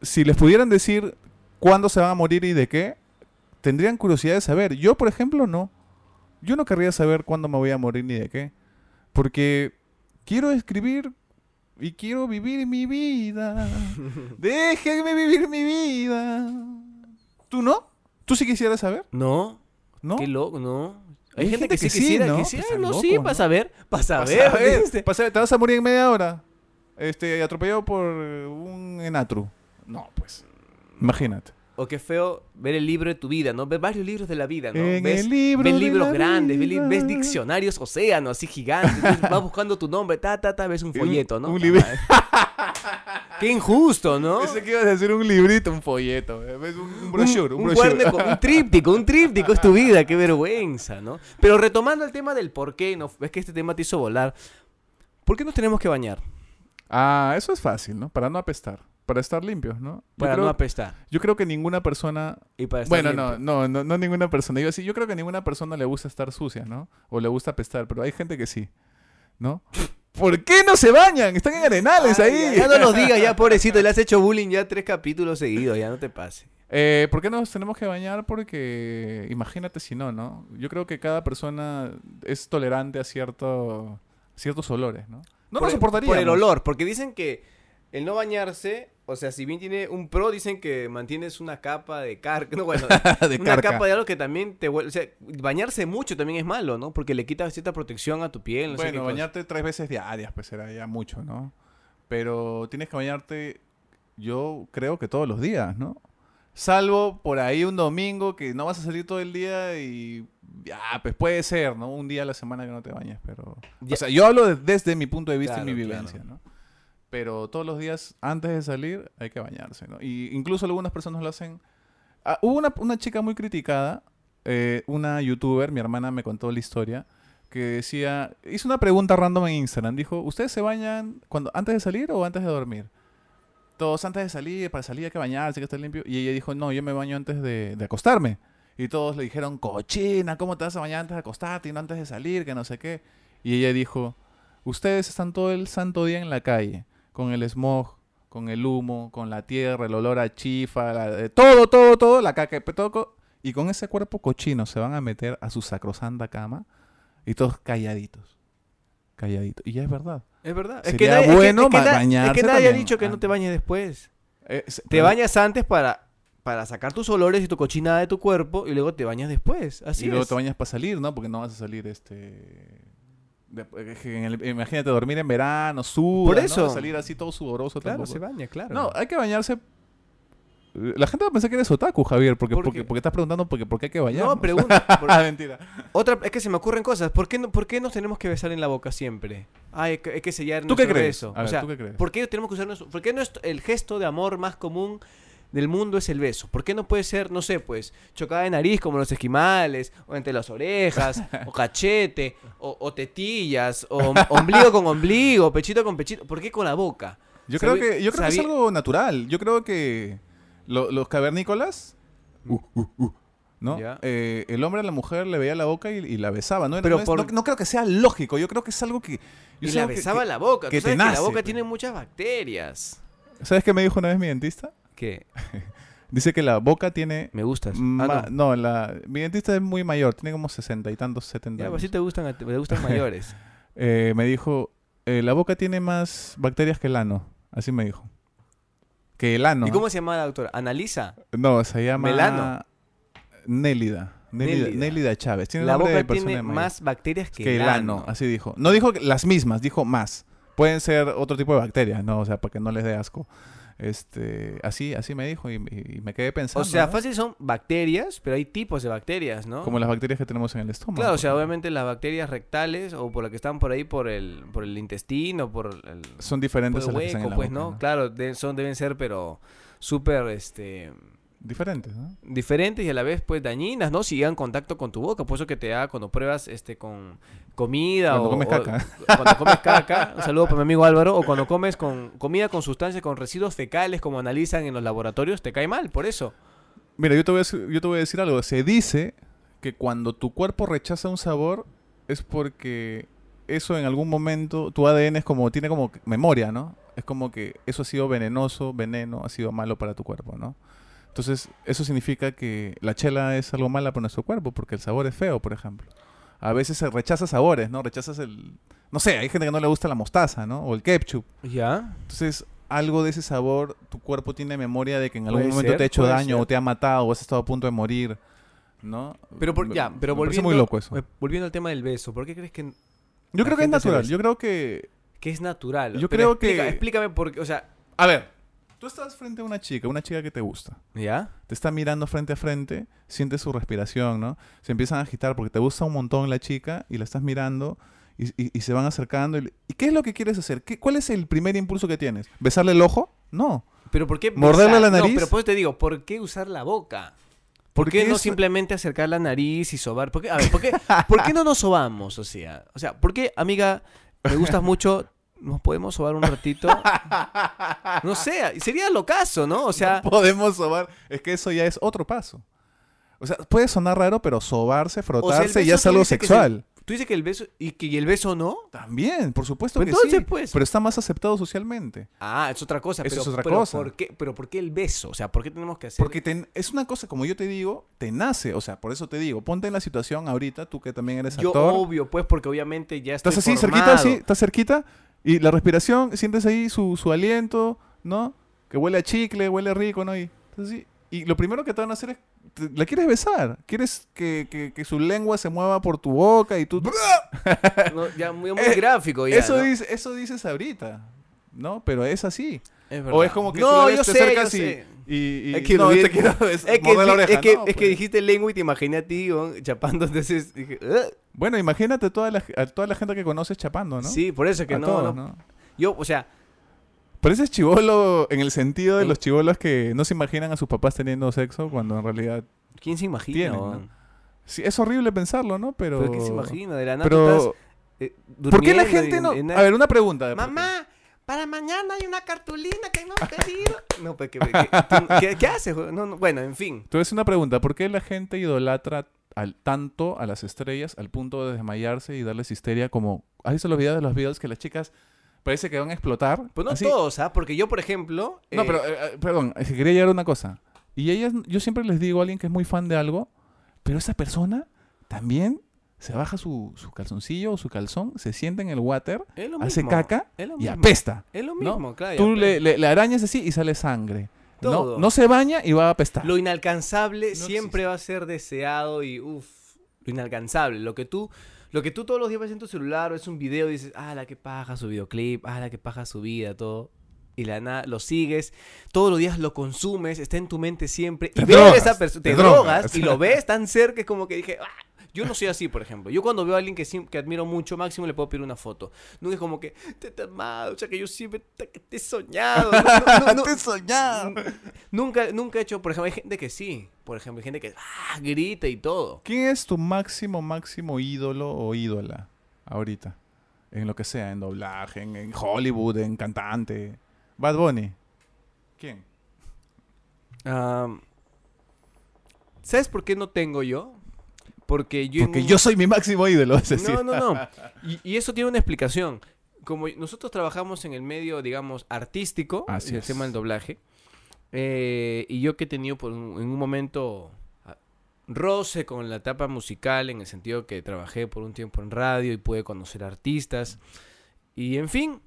si les pudieran decir cuándo se van a morir y de qué, tendrían curiosidad de saber. Yo, por ejemplo, no. Yo no querría saber cuándo me voy a morir ni de qué. Porque quiero escribir y quiero vivir mi vida. (laughs) Déjenme vivir mi vida. ¿Tú no? ¿Tú sí quisieras saber? No, ¿No? qué loco, no. Hay, Hay gente, gente que, que sí quisiera, ¿no? que sí, no, loco, sí, ¿no? para saber, para Pa' saber. pa' saber, te vas a morir en media hora. Este, atropellado por un enatru. No, pues. Imagínate. O qué feo ver el libro de tu vida, ¿no? Ves varios libros de la vida, ¿no? En ves, el libro ves de libros grandes, ves, li- vida. ves diccionarios océanos así gigantes, entonces (laughs) vas buscando tu nombre, ta, ta, ta, ves un Un- folleto, ¿no? un Ta libro. Qué injusto, ¿no? Pensé que ibas a decir un librito, un folleto. eh, ¿ves? Un, un brochure, un, un, brochure. con- un tríptico, un tríptico es tu vida, qué vergüenza, ¿no? Pero retomando el tema del por qué, ¿no? Ves que este tema te hizo volar. ¿Por qué nos tenemos que bañar? ah, eso es fácil, ¿no? Para no apestar. Para estar limpios, ¿no? Para creo, no apestar. yo creo que ninguna persona... Y para estar Bueno, no, no, no, no ninguna persona. Yo, sí, yo creo que ninguna persona le gusta estar sucia, ¿no? O le gusta apestar, pero hay gente que sí, ¿no? (laughs) ¿Por qué no se bañan? Están en arenales Ay, ahí. Ya, ya no los digas, ya (laughs) pobrecito, le has hecho bullying ya tres capítulos seguidos, ya no te pase. Eh, ¿Por qué nos tenemos que bañar? Porque imagínate si no, ¿no? Yo creo que cada persona es tolerante a cierto, ciertos olores, ¿no? No por, nos el- soportaríamos. Por el olor, porque dicen que el no bañarse, o sea, si bien tiene un pro, dicen que mantienes una capa de carca, (laughs) no, bueno, de una carca. capa de algo que también te vuelve, o sea, bañarse mucho también es malo, ¿no? Porque le quita cierta protección a tu piel, no sé qué bueno, cosa. bañarte tres veces diarias, pues será ya mucho, ¿no? Pero tienes que bañarte, yo creo que todos los días, ¿no? Salvo por ahí un domingo que no vas a salir todo el día y ya, pues puede ser, ¿no? Un día a la semana que no te bañes, pero... Ya- O sea, yo hablo de- desde mi punto de vista Claro, y mi claro. vivencia, ¿no? Pero todos los días antes de salir hay que bañarse, ¿no? Y incluso algunas personas lo hacen... Ah, hubo una, una chica muy criticada, eh, una youtuber, mi hermana me contó la historia, que decía, hizo una pregunta random en Instagram, dijo, ¿ustedes se bañan cuando antes de salir o antes de dormir? Todos antes de salir, para salir hay que bañarse, hay que estar limpio. Y ella dijo, no, yo me baño antes de, de acostarme. Y todos le dijeron, cochina, ¿cómo te vas a bañar antes de acostarte y no antes de salir? Que no sé qué. Y ella dijo, Ustedes están todo el santo día en la calle, con el smog, con el humo, con la tierra, el olor a chifa, la- de todo, todo, todo, la caca petoco, y con ese cuerpo cochino se van a meter a su sacrosanta cama y todos calladitos. Calladitos. Y ya es verdad. Es verdad. Sería es que, bueno es que, ba- na- es que nadie ha dicho que no te bañes después. Eh, Te bañas antes para, para sacar tus olores y tu cochinada de tu cuerpo y luego te bañas después. Así y luego es. te bañas para salir, ¿no? Porque no vas a salir este... es en el- imagínate dormir en verano, sudas, Por ¿no? eso. Salir así todo sudoroso. Claro, tampoco. se baña, claro. No, hay que bañarse. La gente va a pensar que eres otaku, Javier, porque, ¿Por porque, porque estás preguntando porque, por qué hay que bañarnos. no, pregunta. (laughs) por- Ah, mentira. Otra, es que se me ocurren cosas. ¿Por qué, no, ¿Por qué nos tenemos que besar en la boca siempre? Ay, hay que, hay que sellar ¿Tú qué crees? beso. A o ver, sea, ¿tú qué crees? ¿por qué tenemos que usar nuestro, ¿Por qué nuestro- el gesto de amor más común del mundo es el beso? ¿Por qué no puede ser, no sé, pues, chocada de nariz como los esquimales, o entre las orejas, o (laughs) cachete, o, o tetillas, o ombligo con ombligo, pechito con pechito? ¿Por qué con la boca? Yo creo que, yo creo que es algo natural. Yo creo que lo- los cavernícolas, uh, uh, uh, ¿no? Eh, el hombre a la mujer le veía la boca y, y la besaba. ¿no? Era- Pero no, es- por- no- no creo que sea lógico. Yo creo que es algo que... yo Y la besaba que- la boca. que Tú te sabes que la boca pues. tiene muchas bacterias. ¿Sabes qué me dijo una vez mi dentista? ¿Qué? (laughs) Dice que la boca tiene... Me gustas. Ah, no. no, la, mi dentista es muy mayor, tiene como sesenta y tantos, setenta Ya, años. pues sí te gustan, te gustan (laughs) mayores. Eh, me dijo, eh, la boca tiene más bacterias que el ano. Así me dijo. Que el ano. ¿Y cómo se llama la doctora? ¿Analiza? No, se llama... Melano. Nélida. Nélida, Nélida. Chávez. Tiene La nombre de boca persona tiene más bacterias que, que el ano. Así dijo. No dijo las mismas, dijo más. Pueden ser otro tipo de bacterias, ¿no? O sea, para que no les dé asco. Este, así, así me dijo y, y- me quedé pensando. O sea, ¿no? fácil son bacterias, pero hay tipos de bacterias, ¿no? Como las bacterias que tenemos en el estómago. Claro, o sea, obviamente las bacterias rectales o por las que están por ahí por el, por el intestino, por el, Son por diferentes el a las que están en hueco, la pues, boca, ¿no? Claro, de- son, deben ser, pero súper, este, Diferentes, ¿no? diferentes y a la vez, pues, dañinas, ¿no? Si llegan en contacto con tu boca, por eso que te da cuando pruebas, este, con comida Cuando o... comes o- caca. (laughs) cuando comes caca, un saludo para mi amigo Álvaro, o cuando comes con comida con sustancias, con residuos fecales, como analizan en los laboratorios, te cae mal, por eso. Mira, yo te, voy a, decir- yo te voy a decir algo. Se dice que cuando tu cuerpo rechaza un sabor es porque eso en algún momento, tu ADN es como, tiene como memoria, ¿no? Es como que eso ha sido venenoso, veneno, ha sido malo para tu cuerpo, ¿no? Entonces, eso significa que la chela es algo mala para nuestro cuerpo, porque el sabor es feo, por ejemplo. A veces se rechaza sabores, ¿no? Rechazas el... No sé, hay gente que no le gusta la mostaza, ¿no? O el ketchup. ¿Ya? Entonces, algo de ese sabor, tu cuerpo tiene memoria de que en algún Puede momento ser, te ha hecho daño ser. o te ha matado o has estado a punto de morir, ¿no? Pero por, ya, pero me volviendo, muy loco eso. eh, volviendo al tema del beso, ¿por qué crees que, Yo creo que es natural. Yo creo que... que es natural? Yo Pero creo que- explica- Explícame por qué, o sea, A ver, tú estás frente a una chica, una chica que te gusta. ¿ya? Te está mirando frente a frente, sientes su respiración, ¿no? Se empiezan a agitar porque te gusta un montón la chica y la estás mirando y, y- y se van acercando. Y, ¿y qué es lo que quieres hacer? ¿Qué, ¿Cuál es el primer impulso que tienes? ¿Besarle el ojo? No. Pero ¿por qué ¿Morderle la nariz? No, pero pues te digo, ¿por qué usar la boca? ¿Por qué no es- simplemente acercar la nariz y sobar? ¿Por qué? A ver, ¿por qué, ¿por qué no nos sobamos? O sea, o sea, ¿por qué, amiga, me gustas (laughs) mucho, nos podemos sobar un ratito? (laughs) No sé, sería lo caso, ¿no? O sea, podemos sobar. Es que eso ya es otro paso. O sea, puede sonar raro, pero sobarse, o sea, el frotarse ya es algo sexual. Tú dices que el beso y que y el beso no. También, por supuesto Pues que entonces, sí. pues. Pero está más aceptado socialmente. Ah, es otra cosa. Eso pero, es otra pero cosa. ¿por qué, pero ¿por qué el beso? O sea, ¿por qué tenemos que hacer? Porque te- es una cosa, como yo te digo, te nace. O sea, por eso te digo, ponte en la situación ahorita, tú que también eres yo actor. obvio, pues, porque obviamente ya estoy Estás así, cerquita, así, estás cerquita. Y la respiración, sientes ahí su, su aliento, ¿no? Que huele a chicle, huele rico, ¿no? Y, así, y lo primero que te van a hacer es, te- la quieres besar. Quieres que, que- que su lengua se mueva por tu boca y tú... No, ya muy, muy Eh, gráfico ya, eso, ¿no? dice, eso dices ahorita, ¿no? Pero es así. Es O es como que no, yo te sé, yo acercas y, sé. y, y- Es que no, te quiero (laughs) es, Es que, la oreja, es, que, ¿no? es que Pues. dijiste lengua y te imaginé a ti ¿no? chapando, entonces dije, "Ugh". Bueno, imagínate toda la, a toda la gente que conoces chapando, ¿no? sí, por eso es que a no, todos, no. ¿no? Yo, o sea, Pareces chivolo en el sentido de los chivolos que no se imaginan a sus papás teniendo sexo cuando en realidad... ¿quién se imagina? Tienen? ¿no? Sí, es horrible pensarlo, ¿no? Pero... Pero ¿quién se imagina? De la nada Pero... estás, eh, ¿Por qué la gente en- no...? en- A ver, una pregunta. Mamá, para mañana hay una cartulina que hemos (laughs) pedido. no, pues, ¿qué, qué, qué- qué- qué haces? weón? No, no, bueno, en fin. Hacer una pregunta. ¿Por qué la gente idolatra al, tanto a las estrellas al punto de desmayarse y darles histeria como... ¿Has visto los videos de los videos que las chicas parece que van a explotar? Pues no Así- todos, ¿ah? Porque yo, por ejemplo... No, eh, pero, eh, eh, perdón, quería llegar a una cosa. Y ellas, yo siempre les digo a alguien que es muy fan de algo, pero esa persona también se baja su, su calzoncillo o su calzón, se sienta en el water, hace caca y apesta. Es lo ¿no? mismo, claro. y Tú le, apesta. le- le arañas así y sale sangre. No, Todo. no se baña y va a apestar. Lo inalcanzable No siempre va a ser deseado y uff, lo inalcanzable. Lo que tú, lo que tú todos los días ves en tu celular o es un video y dices, ah, la que paja su videoclip, ah, la que paja su vida, todo. Y la nada, lo sigues, todos los días lo consumes, está en tu mente siempre. Te y ves a esa persona, te, te drogas, drogas. y lo ves tan cerca, es como que dije, ah, yo no soy así, por ejemplo. Yo cuando veo a alguien que, que admiro mucho, máximo le puedo pedir una foto. Nunca es como que, te he amado, o sea, que yo siempre te, que te he soñado. No, no, no, no. (laughs) Te he soñado. Nunca, nunca he hecho, por ejemplo, hay gente que sí. Por ejemplo, hay gente que ah, grita y todo. ¿Quién es tu máximo, máximo ídolo o ídola ahorita? En lo que sea, en doblaje, en, en Hollywood, en cantante. Bad Bunny. ¿Quién? ¿Sabes por qué no tengo yo? Porque yo. en Porque un- yo soy mi máximo ídolo, es decir. No, no, no. (laughs) Y, y eso tiene una explicación. Como nosotros trabajamos en el medio, digamos, artístico, Así en el es. tema del doblaje, eh, y yo que he tenido por un- en un momento ah, roce con la etapa musical, en el sentido que trabajé por un tiempo en radio y pude conocer artistas, y en fin,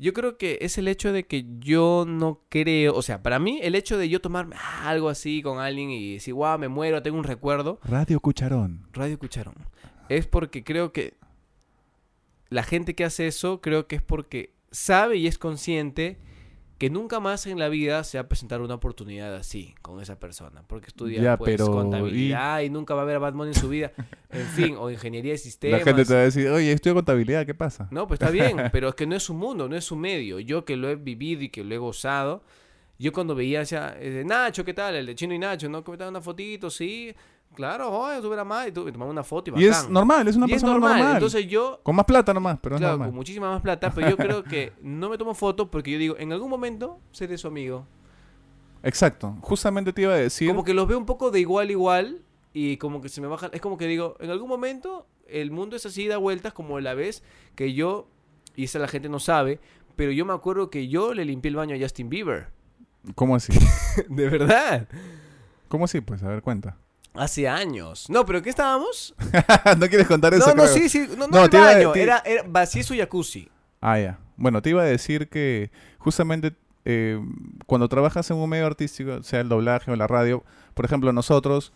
yo creo que es el hecho de que yo no creo, o sea, para mí el hecho de yo tomarme algo así con alguien y decir, wow, me muero, tengo un recuerdo, Radio Cucharón. Radio Cucharón. Es porque creo que la gente que hace eso, creo que es porque sabe y es consciente que nunca más en la vida se va a presentar una oportunidad así con esa persona. Porque estudia Ya, pues, pero, contabilidad y... nunca va a ver a Batman en su vida. En (laughs) fin, o ingeniería de sistemas. La gente te va a decir, oye, estudio contabilidad, ¿qué pasa? No, pues está bien, (laughs) pero es que no es su mundo, no es su medio. Yo que lo he vivido y que lo he gozado, yo cuando veía hacia Nacho, ¿qué tal? El de Chino y Nacho, ¿no? Que me una fotito, sí. Claro, oye, tú más y tú me tomaba una foto y Y es bacán. normal, es una Y es persona normal. Entonces yo, Con más plata nomás, pero claro, normal. con muchísima más plata, pero yo creo que no me tomo fotos porque yo digo, en algún momento seré su amigo. Exacto. Justamente te iba a decir. Como que los veo un poco de igual a igual y como que se me baja. Es como que digo, en algún momento el mundo es así, da vueltas como la vez que yo, y esa la gente no sabe, pero yo me acuerdo que yo le limpié el baño a Justin Bieber. ¿Cómo así? (laughs) de verdad. ¿Cómo así? Pues a ver, cuenta. Hace años. No, pero ¿qué estábamos? (laughs) ¿No quieres contar eso? no, no, creo? sí, sí. No, no, No, el te iba a- baño. te- Era, era vacié su jacuzzi. Ah, ya. Bueno, te iba a decir que justamente eh, cuando trabajas en un medio artístico, sea el doblaje o la radio, por ejemplo, nosotros,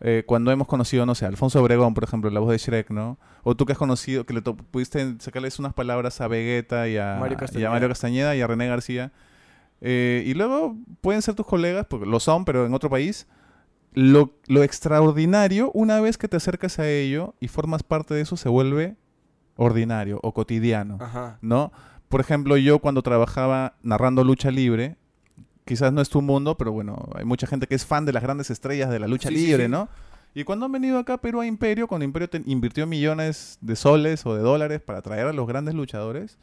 eh, cuando hemos conocido, no sé, Alfonso Obregón, por ejemplo, la voz de Shrek, ¿no? O tú que has conocido, que le pudiste sacarles unas palabras a Vegeta y a Mario y a Castañeda. Mario Castañeda y a René García. eh, y luego pueden ser tus colegas, porque lo son, pero en otro país. Lo, lo extraordinario, una vez que te acercas a ello y formas parte de eso, se vuelve ordinario o cotidiano. Ajá. ¿no? Por ejemplo, yo cuando trabajaba narrando lucha libre, quizás no es tu mundo, pero bueno, hay mucha gente que es fan de las grandes estrellas de la lucha Sí, sí, libre, sí. ¿no? Y cuando han venido acá a Perú a Imperio, cuando Imperio te- invirtió millones de soles o de dólares para traer a los grandes luchadores,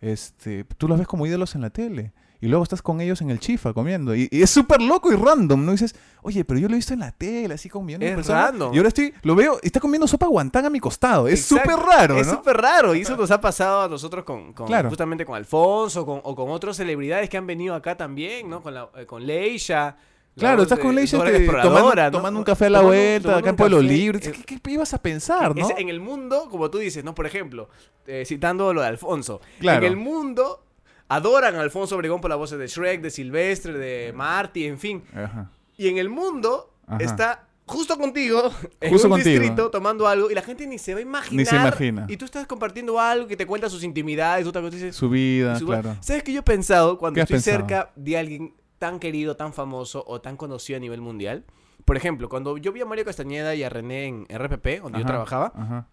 este, tú los ves como ídolos en la tele. Y luego estás con ellos en el chifa comiendo. Y, y es súper loco y random, ¿no? dices, oye, pero yo lo he visto en la tele, así de Es personas. random. Y ahora estoy, lo veo, y está comiendo sopa guantán a mi costado. Es súper raro, Es súper raro. Y eso nos ha pasado a nosotros con, con- Claro. justamente con Alfonso con, o con otras celebridades que han venido acá también, ¿no? Con, la, eh, con Leisha. la Claro, estás con Leisha este, tomando, ¿no? tomando un café a la Tomando- vuelta, tomando acá en Pueblo Libre. ¿Qué, qué ibas a pensar, no? Es en el mundo, como tú dices, ¿no? Por ejemplo, eh, citando lo de Alfonso. Claro. En el mundo adoran a Alfonso Obregón por la voz de Shrek, de Silvestre, de Marty, en fin. Ajá. Y en el mundo Ajá. está justo contigo, (laughs) en Justo un contigo. distrito, tomando algo, y la gente ni se va a imaginar. Ni se imagina. Y tú estás compartiendo algo que te cuenta sus intimidades, tú te dices... Su vida, su- claro. ¿Sabes qué yo he pensado cuando ¿Qué has estoy pensado? cerca de alguien tan querido, tan famoso o tan conocido a nivel mundial? Por ejemplo, cuando yo vi a Mario Castañeda y a René en RPP, donde yo Ajá, trabajaba, Ajá.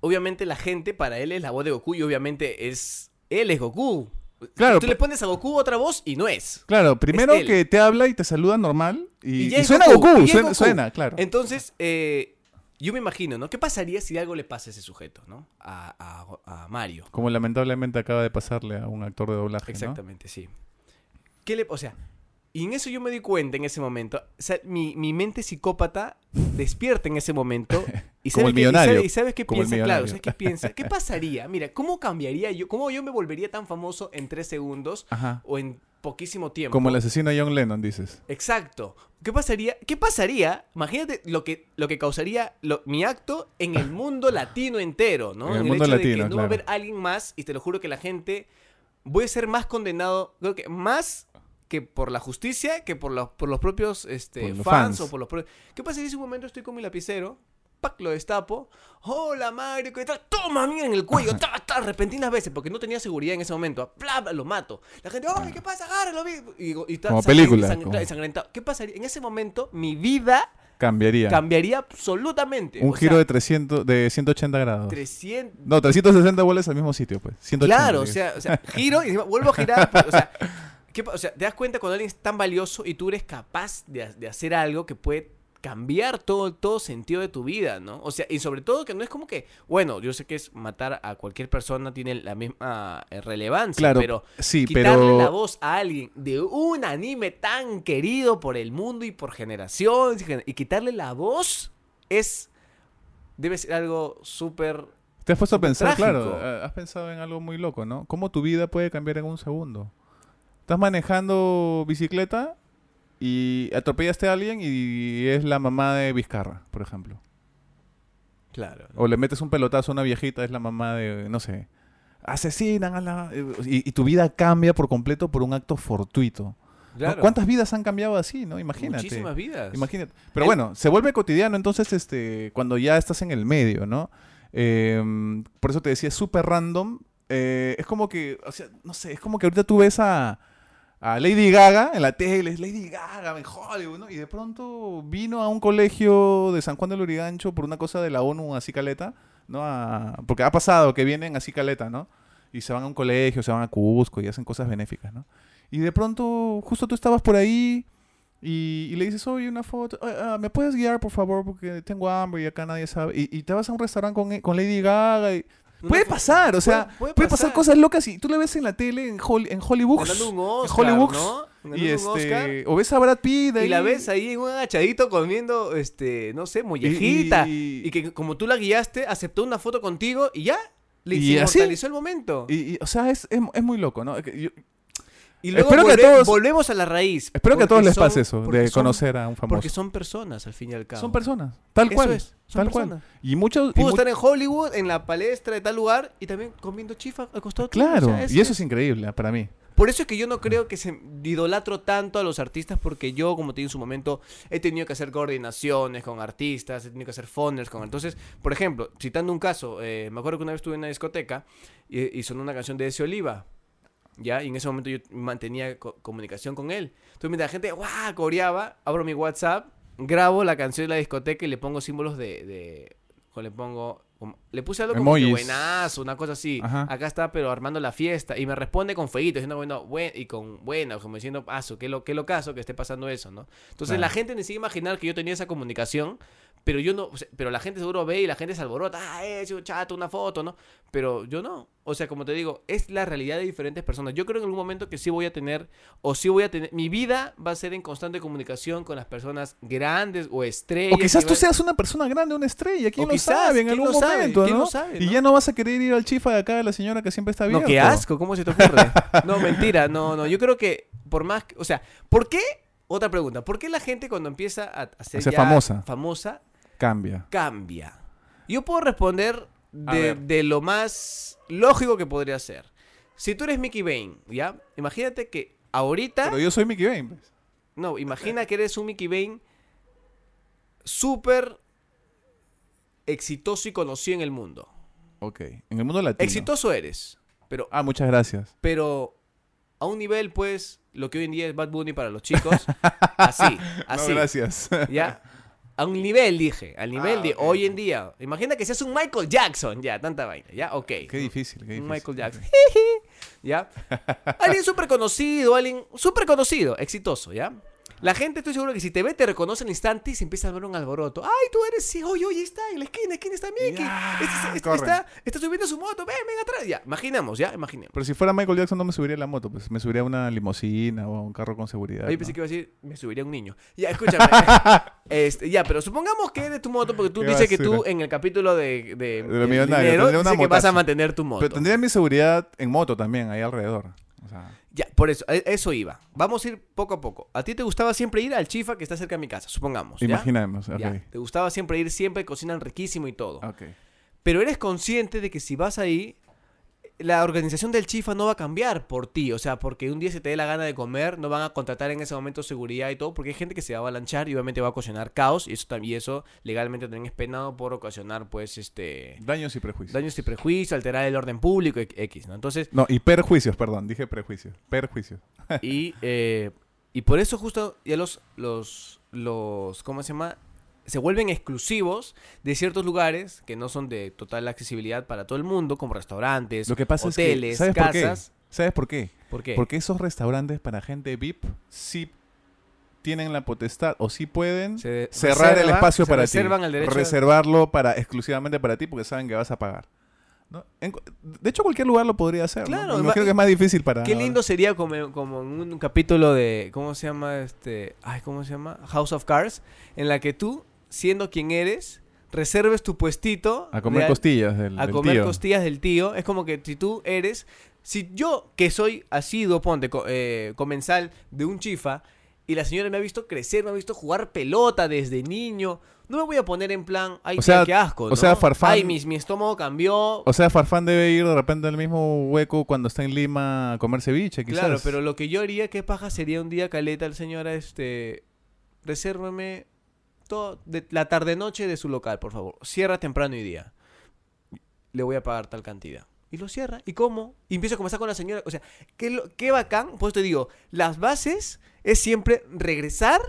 obviamente la gente para él es la voz de Goku y obviamente es él es Goku. Claro, Tú le pones a Goku otra voz y no es. Claro, primero que te habla y te saluda normal y, suena Goku, Goku, y suena, Goku. suena, claro. Entonces, eh, yo me imagino, ¿no? ¿Qué pasaría si algo le pasa a ese sujeto, ¿no? A, a- a Mario. Como lamentablemente acaba de pasarle a un actor de doblaje, ¿no? Exactamente, sí. ¿Qué le, o sea, Y en eso yo me di cuenta en ese momento. O sea, mi, mi mente psicópata despierta en ese momento. (laughs) Y Como el millonario. ¿Y sabes qué Como piensa? Claro. ¿sabes qué piensa? ¿Qué (laughs) pasaría? Mira, ¿cómo cambiaría yo? ¿Cómo yo me volvería tan famoso en tres segundos Ajá. o en poquísimo tiempo? Como el asesino John Lennon, dices. Exacto. ¿Qué pasaría? ¿Qué pasaría? Imagínate lo que, lo que causaría lo- mi acto en el mundo (laughs) latino entero, ¿no? En el el mundo hecho de latino, que no va a claro. haber alguien más y te lo juro que la gente voy a ser más condenado, creo que más que por la justicia que por los, por los propios este, Por los fans, fans. o por los propios... ¿Qué pasaría si un momento estoy con mi lapicero? ¡Pac! Lo destapo. ¡Hola, Mario! ¿Qué tal? ¡Toma, mira en el cuello! (laughs) ¡Ta, ta! Repentinas veces, porque no tenía seguridad en ese momento. ¡Bla, bla! Lo mato. La gente, ¡ay, qué pasa! ¡Agárralo! vi-". Y, y está Como película, como-. ¿Qué pasaría? En ese momento, mi vida Cambiaría. cambiaría absolutamente. Un O giro sea, de 300, de 180 grados. 300... No, 360 vuelves al mismo sitio, pues. 180, Claro, o sea, o sea, giro y vuelvo a girar. pues, o, sea, (laughs) ¿qué pa- o sea, te das cuenta cuando alguien es tan valioso y tú eres capaz de, de hacer algo que puede cambiar todo, todo sentido de tu vida, ¿no? O sea, y sobre todo que no es como que, bueno, yo sé que es matar a cualquier persona tiene la misma eh, relevancia, Claro, pero sí, quitarle pero... la voz a alguien de un anime tan querido por el mundo y por generaciones y quitarle la voz es debe ser algo súper Te has puesto a pensar, trágico. claro, eh, has pensado en algo muy loco, ¿no? ¿Cómo tu vida puede cambiar en un segundo? Estás manejando bicicleta y atropellaste a alguien y es la mamá de Vizcarra, por ejemplo. claro. O le metes un pelotazo a una viejita, es la mamá de, no sé, asesinan a la... Y, y tu vida cambia por completo por un acto fortuito. ¿no? Claro. ¿Cuántas vidas han cambiado así, no? Imagínate. Muchísimas vidas. Imagínate. Pero El- bueno, se vuelve cotidiano entonces este cuando ya estás en el medio, ¿no? Eh, por eso te decía, es súper random. Eh, es como que, o sea, no sé, es como que ahorita tú ves a, a Lady Gaga en la tele, es Lady Gaga en Hollywood, ¿no? Y de pronto vino a un colegio de San Juan del Urigancho por una cosa de la ONU así caleta, ¿no? A- porque ha pasado que vienen así caleta, ¿no? Y se van a un colegio, se van a Cusco y hacen cosas benéficas, ¿no? Y de pronto, justo tú estabas por ahí y, y le dices, oye, una foto, ah, ah, ¿me puedes guiar, por favor? Porque tengo hambre y acá nadie sabe. Y, y te vas a un restaurante con, con Lady Gaga y... Puede pasar, o sea, puede- puede, puede pasar pasar. cosas locas y tú le ves en la tele, en, Hol- en Hollywood. Hollywood, ¿no? Y este, Oscar. o ves a Brad Pitt Y la ahí, ves ahí en un agachadito comiendo, este, no sé, mollejita. Y, y- que como tú la guiaste, aceptó una foto contigo y ya. Le Y así. inmortalizó el momento. Y, o sea, es, es, es muy loco, ¿no? Yo- luego espero que todos- volvemos a la raíz. espero que a todos les son- pase eso, de son- conocer a un famoso. Porque son personas, al fin y al cabo. Son personas, tal Eso cual. es, son tal cual. Y muchos... y Pudo mu- estar en Hollywood, en la palestra de tal lugar, y también comiendo chifa al costado o Claro, sea, y eso es increíble para mí. Por eso es que yo no creo que se idolatro tanto a los artistas porque yo, como te dije en su momento, he tenido que hacer coordinaciones con artistas, he tenido que hacer phoners con... Entonces, por ejemplo, citando un caso, eh, me acuerdo que una vez estuve en una discoteca y, y sonó una canción de Ese Oliva. ¿Ya? Y en ese momento yo mantenía co- comunicación con él. Entonces, mientras la gente, ¡guau! coreaba, abro mi WhatsApp, grabo la canción de la discoteca y le pongo símbolos de... le pongo... como- Le puse algo como que buenazo, una cosa así. Ajá. Acá está, pero armando la fiesta. Y me responde con fueguito, diciendo, bueno, buen, y con bueno, como diciendo, paso, qué, lo, qué locazo que esté pasando eso, ¿no? Entonces Claro. la gente necesita imaginar que yo tenía esa comunicación, pero yo no, pero la gente seguro ve y la gente se alborota, ah, un chato, una foto, ¿no? Pero yo no. O sea, como te digo, es la realidad de diferentes personas. Yo creo en algún momento que sí voy a tener, o sí voy a tener, mi vida va a ser en constante comunicación con las personas grandes o estrellas. O quizás y tú seas una persona grande, una estrella, quién O lo quizás, sabe en algún lo sabe, momento, quién ¿no? lo sabe, Y ¿no? ya no vas a querer ir al chifa de acá de la señora que siempre está abierto. No, qué asco, ¿cómo se te ocurre? no, mentira, no, no. Yo creo que por más, que- o sea, ¿por qué? Otra pregunta, ¿por qué la gente cuando empieza a, a ser A ser ya famosa. famosa Cambia. cambia? Yo puedo responder de, lo más lógico que podría ser. Si tú eres Mickey Bane, ¿ya? Imagínate que ahorita... Pero yo soy Mickey Bane. pues. No, imagina que eres un Mickey Bane súper exitoso y conocido en el mundo. Ok. En el mundo latino. Exitoso eres, pero Ah, muchas gracias. pero a un nivel, pues, lo que hoy en día es Bad Bunny para los chicos, así, (laughs) así, No, gracias. ya, a un nivel, dije, al nivel Ah, de hoy en día. Imagina que seas un Michael Jackson, ya, tanta vaina, ya, ok. qué difícil, qué difícil. Un Michael Jackson, (laughs) (laughs) ya. Alguien súper conocido, alguien súper conocido, exitoso, ya. La gente, estoy seguro que si te ve, te reconoce al instante y se empieza a ver un alboroto. ¡Ay, tú eres! Sí, oye, oye, está en la esquina, ¿quién está Mickey? Ya, Este- este- está, está subiendo su moto, ven, ven atrás. Ya, imaginemos, ya, imaginemos. Pero si fuera Michael Jackson no me subiría a la moto, pues me subiría a una limusina o a un carro con seguridad. Ahí ¿no? pensé que iba a decir, me subiría un niño. Ya, escúchame. (laughs) este, ya, pero supongamos que eres tu moto, porque tú dices que tú en el capítulo de, de, De lo del millonario, dinero, tendría una dice que vas a mantener tu moto. Pero tendría mi seguridad en moto también, ahí alrededor. O sea, Ya, por eso, a- eso iba. Vamos a ir poco a poco. A ti te gustaba siempre ir al chifa que está cerca de mi casa, supongamos. ¿ya? imaginemos. Ok. Ya, Te gustaba siempre ir, siempre cocinan riquísimo y todo. Ok. Pero eres consciente de que si vas ahí, la organización del chifa no va a cambiar por ti. O sea, porque un día se te dé la gana de comer, no van a contratar en ese momento seguridad y todo, porque hay gente que se va a avalanchar y obviamente va a ocasionar caos. Y eso también eso legalmente también es penado por ocasionar, pues, este Daños y prejuicios. daños y prejuicios, alterar el orden público, X, ¿no? Entonces, No, y perjuicios, perdón, dije prejuicios. Perjuicios. y, eh, y por eso justo ya los, los, los, ¿cómo se llama? Se vuelven exclusivos de ciertos lugares que no son de total accesibilidad para todo el mundo, como restaurantes, Lo que pasa hoteles, es que, ¿sabes por qué? casas. ¿Sabes por qué? ¿Por qué? Porque esos restaurantes para gente VIP sí tienen la potestad o sí pueden Se cerrar el espacio se para reservan ti. el derecho de- reservarlo para exclusivamente para ti porque saben que vas a pagar. ¿no? En de hecho, cualquier lugar lo podría hacer. ¿no? Claro, ma- imagino que es más difícil para. Qué lindo sería como, como en un capítulo de, ¿cómo se llama este? Ay, ¿cómo se llama? House of Cards, en la que tú, siendo quien eres, reserves tu puestito A comer de- costillas del, a del comer tío. costillas del tío. Es como que si tú eres, si yo que soy asiduo, ponte, co- eh, comensal de un chifa, y la señora me ha visto crecer, me ha visto jugar pelota desde niño, no me voy a poner en plan, ay, O sea- qué asco, o ¿no? sea, Farfán- Ay, mi, mi estómago cambió. O sea, Farfán debe ir de repente al mismo hueco cuando está en Lima a comer ceviche, quizás. Claro, pero lo que yo haría, qué paja, sería un día caleta al señora, este, resérvame todo, de, la tarde-noche de su local, por favor. Cierra temprano y día. Le voy a pagar tal cantidad. Y lo cierra. ¿Y cómo? Y empiezo a conversar con la señora. O sea, qué, qué bacán. Pues te digo, las bases es siempre regresar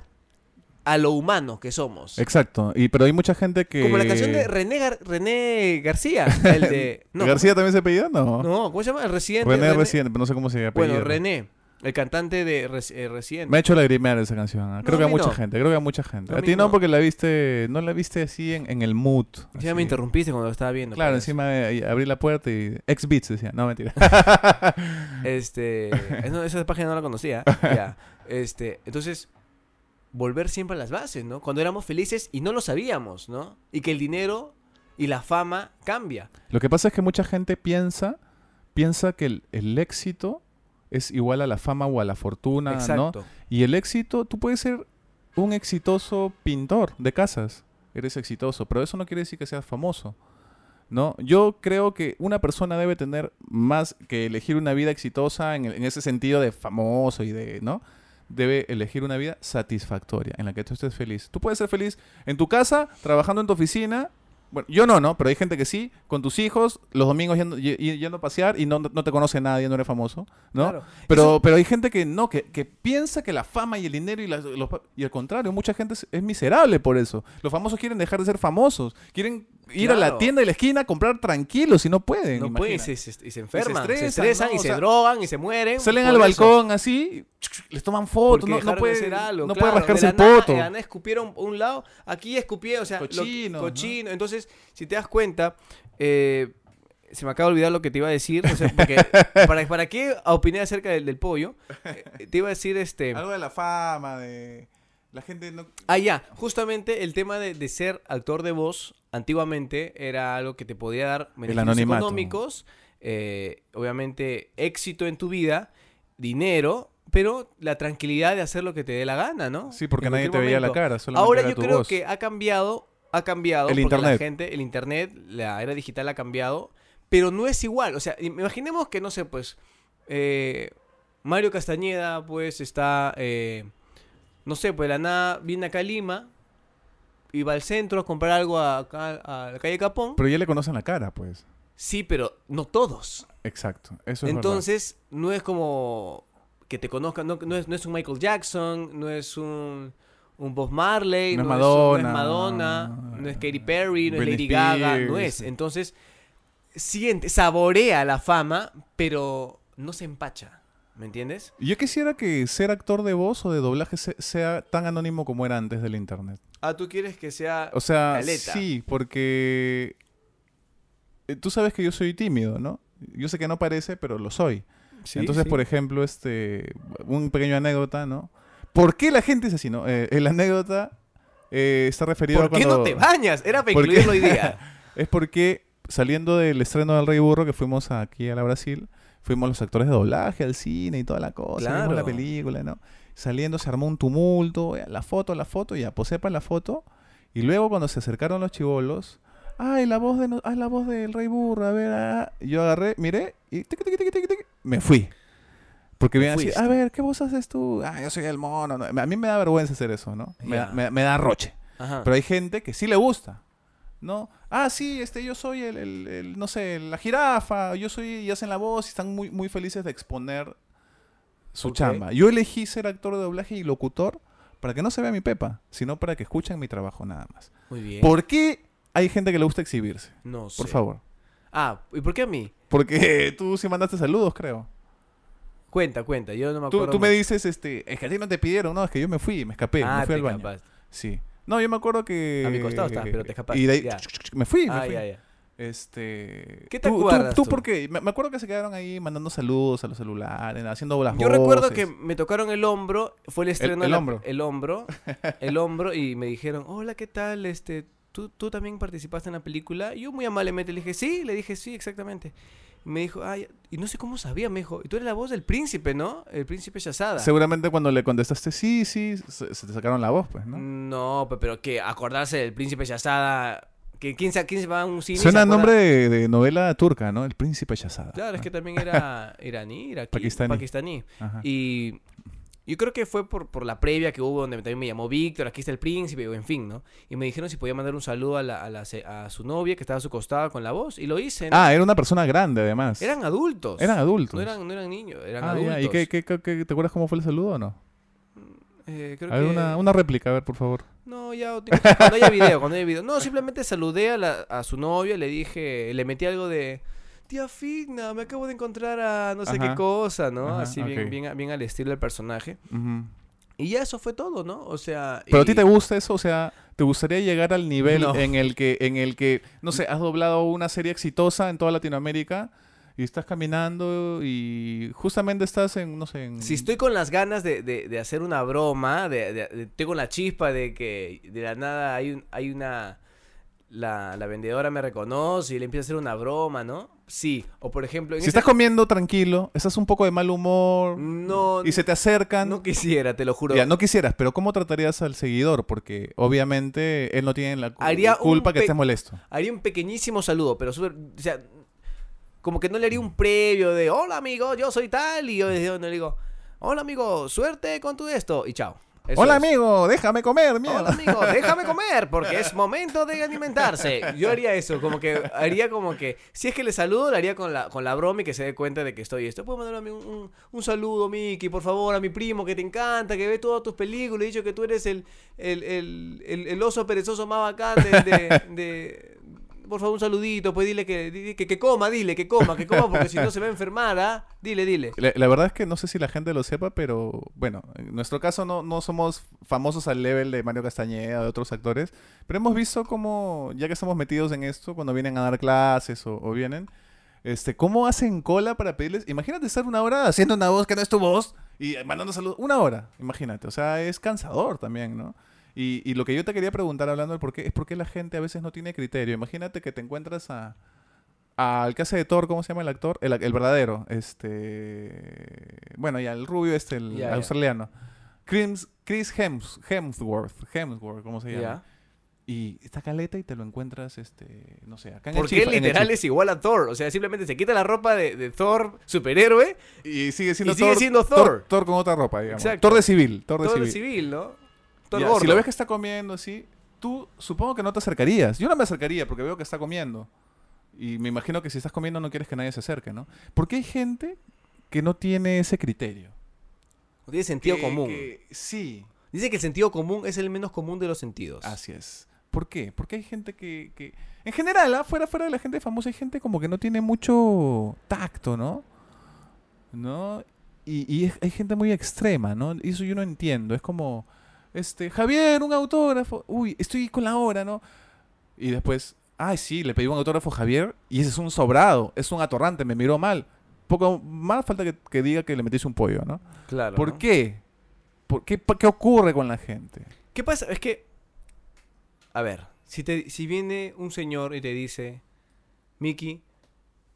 a lo humano que somos. Exacto. Y, pero hay mucha gente que. Como la canción de René, Gar- René García. El de... (laughs) No, ¿García también se apellida? No. No, ¿cómo se llama? El residente. René René- Residente, pero no sé cómo se. Bueno, René. El cantante de Res- eh, Residente. Me ha hecho lagrimear esa canción. ¿ah? Creo No, que a mucha no. gente, creo que a mucha gente. No, a ti no, porque la viste, no la viste así en, en el mood. Ya así. me interrumpiste cuando lo estaba viendo. Claro, pues. encima eh, abrí la puerta y ex beats decía, no mentira. (laughs) Este. esa página no la conocía. (laughs) ya. Este. Entonces. Volver siempre a las bases, ¿no? Cuando éramos felices y no lo sabíamos, ¿no? Y que el dinero y la fama cambia. Lo que pasa es que mucha gente piensa, piensa que el, el éxito es igual a la fama o a la fortuna, ¿no? Exacto. Y el éxito, tú puedes ser un exitoso pintor de casas, eres exitoso, pero eso no quiere decir que seas famoso. ¿No? Yo creo que una persona debe tener más que elegir una vida exitosa en, el- en ese sentido de famoso y de, ¿no? Debe elegir una vida satisfactoria, en la que tú estés feliz. Tú puedes ser feliz en tu casa, trabajando en tu oficina. Bueno, yo no, ¿no? Pero hay gente que sí, con tus hijos, los domingos yendo, yendo a pasear y no, no te conoce nadie, no eres famoso, ¿no? Claro. Pero, Eso- pero hay gente que no, que, que piensa que la fama y el dinero y, los pa- y al contrario, mucha gente es, es miserable por eso. Los famosos quieren dejar de ser famosos, quieren ir a la tienda de la esquina a comprar tranquilos y no pueden. no pueden, y se, se- y se enferman, se estresan, estresan, ¿no? y O se drogan y se mueren. Salen al eso. balcón así, les toman fotos, Porque no, no dejaron de puede, hacer algo, no claro, puede rascarse el poto. de la nada escupieron un lado, aquí escupieron, o sea, Cochino, ¿no? cochino. Entonces, si te das cuenta, eh, se me acaba de olvidar lo que te iba a decir, o sea, porque, (laughs) ¿para, ¿para qué opiné acerca del, del pollo? Eh, te iba a decir, este... Algo de la fama, de la gente no... Ah, ya, justamente el tema de, de ser actor de voz, antiguamente era algo que te podía dar beneficios económicos, eh, obviamente éxito en tu vida, dinero, pero la tranquilidad de hacer lo que te dé la gana, ¿no? Sí, porque En nadie te cualquier veía la momento. cara, solamente Ahora era yo tu creo voz. que ha cambiado, ha cambiado, El porque la internet. gente, el internet, la era digital ha cambiado, pero no es igual, o sea, im- imaginemos que, no sé, pues, eh, Mario Castañeda, pues, está, eh, no sé, pues, de la nada viene acá a Lima, y va al centro a comprar algo a, la calle Capón, Pero ya le conocen la cara, pues. sí, pero no todos. Exacto, eso es verdad. Entonces, no es como que te conozcan, no, no es, no es un Michael Jackson, no es un, un Bob Marley, No no, es es un- no es Madonna, Madonna, no es Katy Perry, no es Lady Gaga, no es. Entonces, siente, saborea la fama, pero no se empacha. ¿Me entiendes? Yo quisiera que ser actor de voz o de doblaje se- sea tan anónimo como era antes del internet. Ah, tú quieres que sea. O sea, Caleta. sí, porque eh, tú sabes que yo soy tímido, ¿no? Yo sé que no parece, pero lo soy. Sí, Entonces, sí. por ejemplo, este, un pequeño anécdota, ¿no? ¿Por qué la gente es así, no? Eh, el anécdota eh, está referido ¿Por a qué cuando... no te bañas? Era para ¿Por qué? incluirlo hoy día. (laughs) Es porque saliendo del estreno del Rey Burro, que fuimos aquí a la Brasil, fuimos los actores de doblaje al cine y toda la cosa, vimos la Claro. película, ¿no? Saliendo se armó un tumulto, ya, la foto, la foto, ya posé para la foto. Y luego cuando se acercaron los chivolos, ay, la voz de no- ay, la voz del Rey Burro, a ver, ah". yo agarré, miré y tiqui, tiqui, tiqui, me fui. Porque vienen así, a ver, ¿qué voz haces tú? Ah, yo soy el mono. ¿no? A mí me da vergüenza hacer eso, ¿no? Me, da- me da roche. Ajá. Pero hay gente que sí le gusta, ¿no? Ah, sí, este, yo soy el, el- el, no sé, la jirafa, yo soy, y hacen la voz y están muy, muy felices de exponer su chamba. Yo elegí ser actor de doblaje y locutor para que no se vea mi pepa, sino para que escuchen mi trabajo nada más. Muy bien. ¿Por qué hay gente que le gusta exhibirse? No sé. Por favor. Ah, ¿y por qué a mí? Porque (laughs) tú sí mandaste saludos, creo. Cuenta, cuenta. Yo no me acuerdo. tú me dices, este, es que a ti no te pidieron, no, es que yo me fui, me escapé, Ah, me fui te al baño. escapaste. Sí. No, yo me acuerdo que... A mi costado estabas, pero te escapaste, Y de ahí, ya. me fui, me Ah, fui. ya, ya. Este. ¿Qué te tú- acuerdas ¿Tú, tú? por qué? Me, me acuerdo que se quedaron ahí mandando saludos a los celulares, haciendo las Yo recuerdo voces. que me tocaron el hombro, fue el estreno el la- hombro. el hombro, el hombro y me dijeron, "Hola, ¿qué tal? Este, ¿tú, tú también participaste en la película?" Y yo muy amablemente le dije, "Sí", le dije, "Sí, exactamente." Me dijo, "Ay, y no sé cómo sabía", me dijo, "Y tú eres la voz del príncipe, ¿no? El príncipe Shazada." Seguramente cuando le contestaste sí, sí, se, se te sacaron la voz, pues, ¿no? No, pe- pero que acordarse del príncipe Shazada, que quién se, quién se va a un cine Suena acuerda- nombre de, de novela turca, ¿no? El príncipe Shazada. Claro, es que también era (laughs) iraní, iraquí, Pakistaní. pakistaní. Y yo creo que fue por, por la previa que hubo donde también me llamó Víctor, aquí está el príncipe, o en fin, ¿no? Y me dijeron si podía mandar un saludo a, la, a, la se- a su novia que estaba a su costado con la voz, y lo hice. ¿no? Ah, era una persona grande, además. eran adultos. Eran adultos. No eran, no eran niños, eran Ah, adultos. ya. ¿Y qué, qué- qué- qué- te acuerdas cómo fue el saludo o no? Eh, creo A ver, que- una, una réplica, a ver, por favor. No, ya, cuando haya video, cuando haya video. No, simplemente saludé a, la- a su novia, le dije, le metí algo de... Tía Figna, me acabo de encontrar a no sé Ajá. qué cosa, ¿no? Ajá, Así bien, bien, bien al estilo del personaje. Y ya eso fue todo, ¿no? O sea... Pero a ti te gusta eso, o sea, ¿te gustaría llegar al nivel No. en el que, en el que, no sé, has doblado una serie exitosa en toda Latinoamérica y estás caminando y justamente estás en, no sé, en... Si estoy con las ganas de, de- de hacer una broma, de, de- de- tengo la chispa de que de la nada hay, un, hay una... La, la vendedora me reconoce y le empieza a hacer una broma, ¿no? Sí. O por ejemplo... En Si ese- estás comiendo tranquilo, estás un poco de mal humor No, y se te acercan... no quisiera, te lo juro. Ya, no quisieras, pero ¿cómo tratarías al seguidor? Porque obviamente él no tiene la Haría culpa que estés molesto. Haría un pequeñísimo saludo, pero súper... O sea, como que no le haría un previo de, hola amigo, yo soy tal, y yo desde donde le digo, hola amigo, suerte con tu esto, y chao. Eso Hola es. amigo, déjame comer, mierda. Hola amigo, déjame (laughs) comer porque es momento de alimentarse. Yo haría eso, como que haría como que si es que le saludo, lo haría con la, con la broma y que se dé cuenta de que estoy esto. ¿Puedo mandarme un, un, un saludo, Miki, por favor, a mi primo que te encanta, que ve todas tus películas? He dicho que tú eres el, el, el, el- el oso perezoso más bacán de, de- de- Por favor, un saludito, pues dile que, que, que coma, dile, que coma, que coma, porque si no (laughs) se va a enfermar, ¿ah? Dile, dile. La, la verdad es que no sé si la gente lo sepa, pero bueno, en nuestro caso no, no somos famosos al level de Mario Castañeda o de otros actores, pero hemos visto cómo, ya que estamos metidos en esto, cuando vienen a dar clases o, o vienen, este, cómo hacen cola para pedirles, imagínate estar una hora haciendo una voz que no es tu voz y mandando saludos, una hora, imagínate, o sea, es cansador también, ¿no? Y, y lo que yo te quería preguntar hablando del por qué es por qué la gente a veces no tiene criterio. Imagínate que te encuentras a al que hace de Thor, ¿cómo se llama el actor? El, el verdadero, este... Bueno, ya, el rubio este, el australiano. Chris, Chris Hems- Hemsworth, Hemsworth, ¿cómo se llama? Y está caleta y te lo encuentras, este, no sé, acá en Porque el Chifa- en el literal es igual a Thor. O sea, simplemente se quita la ropa de, de Thor, superhéroe, Y sigue siendo y sigue Thor, siendo Thor. Thor. Thor con otra ropa, digamos. Exacto. Thor de civil, Thor de Thor civil. civil, ¿no? Ya, si lo ves que está comiendo así, tú supongo que no te acercarías. Yo no me acercaría porque veo que está comiendo. Y me imagino que si estás comiendo no quieres que nadie se acerque, ¿no? Porque hay gente que no tiene ese criterio. No tiene sentido Que- común. que- sí, Dice que el sentido común es el menos común de los sentidos. así es. ¿Por qué? Porque hay gente que... que- En general, ¿ah? fuera, fuera de la gente famosa, hay gente como que no tiene mucho tacto, ¿no? ¿No? y, y es- hay gente muy extrema, ¿no? Y eso yo no entiendo. Es como, este, Javier, un autógrafo. Uy, estoy con la hora, ¿no? Y después, ay, sí, le pedí un autógrafo a Javier y ese es un sobrado, es un atorrante, me miró mal. Poco más falta que, que diga que le metiste un pollo, ¿no? Claro. ¿Por ¿no? qué? ¿Por qué? ¿Qué ocurre con la gente? ¿Qué pasa? Es que, a ver, si, te, si viene un señor y te dice, Miki,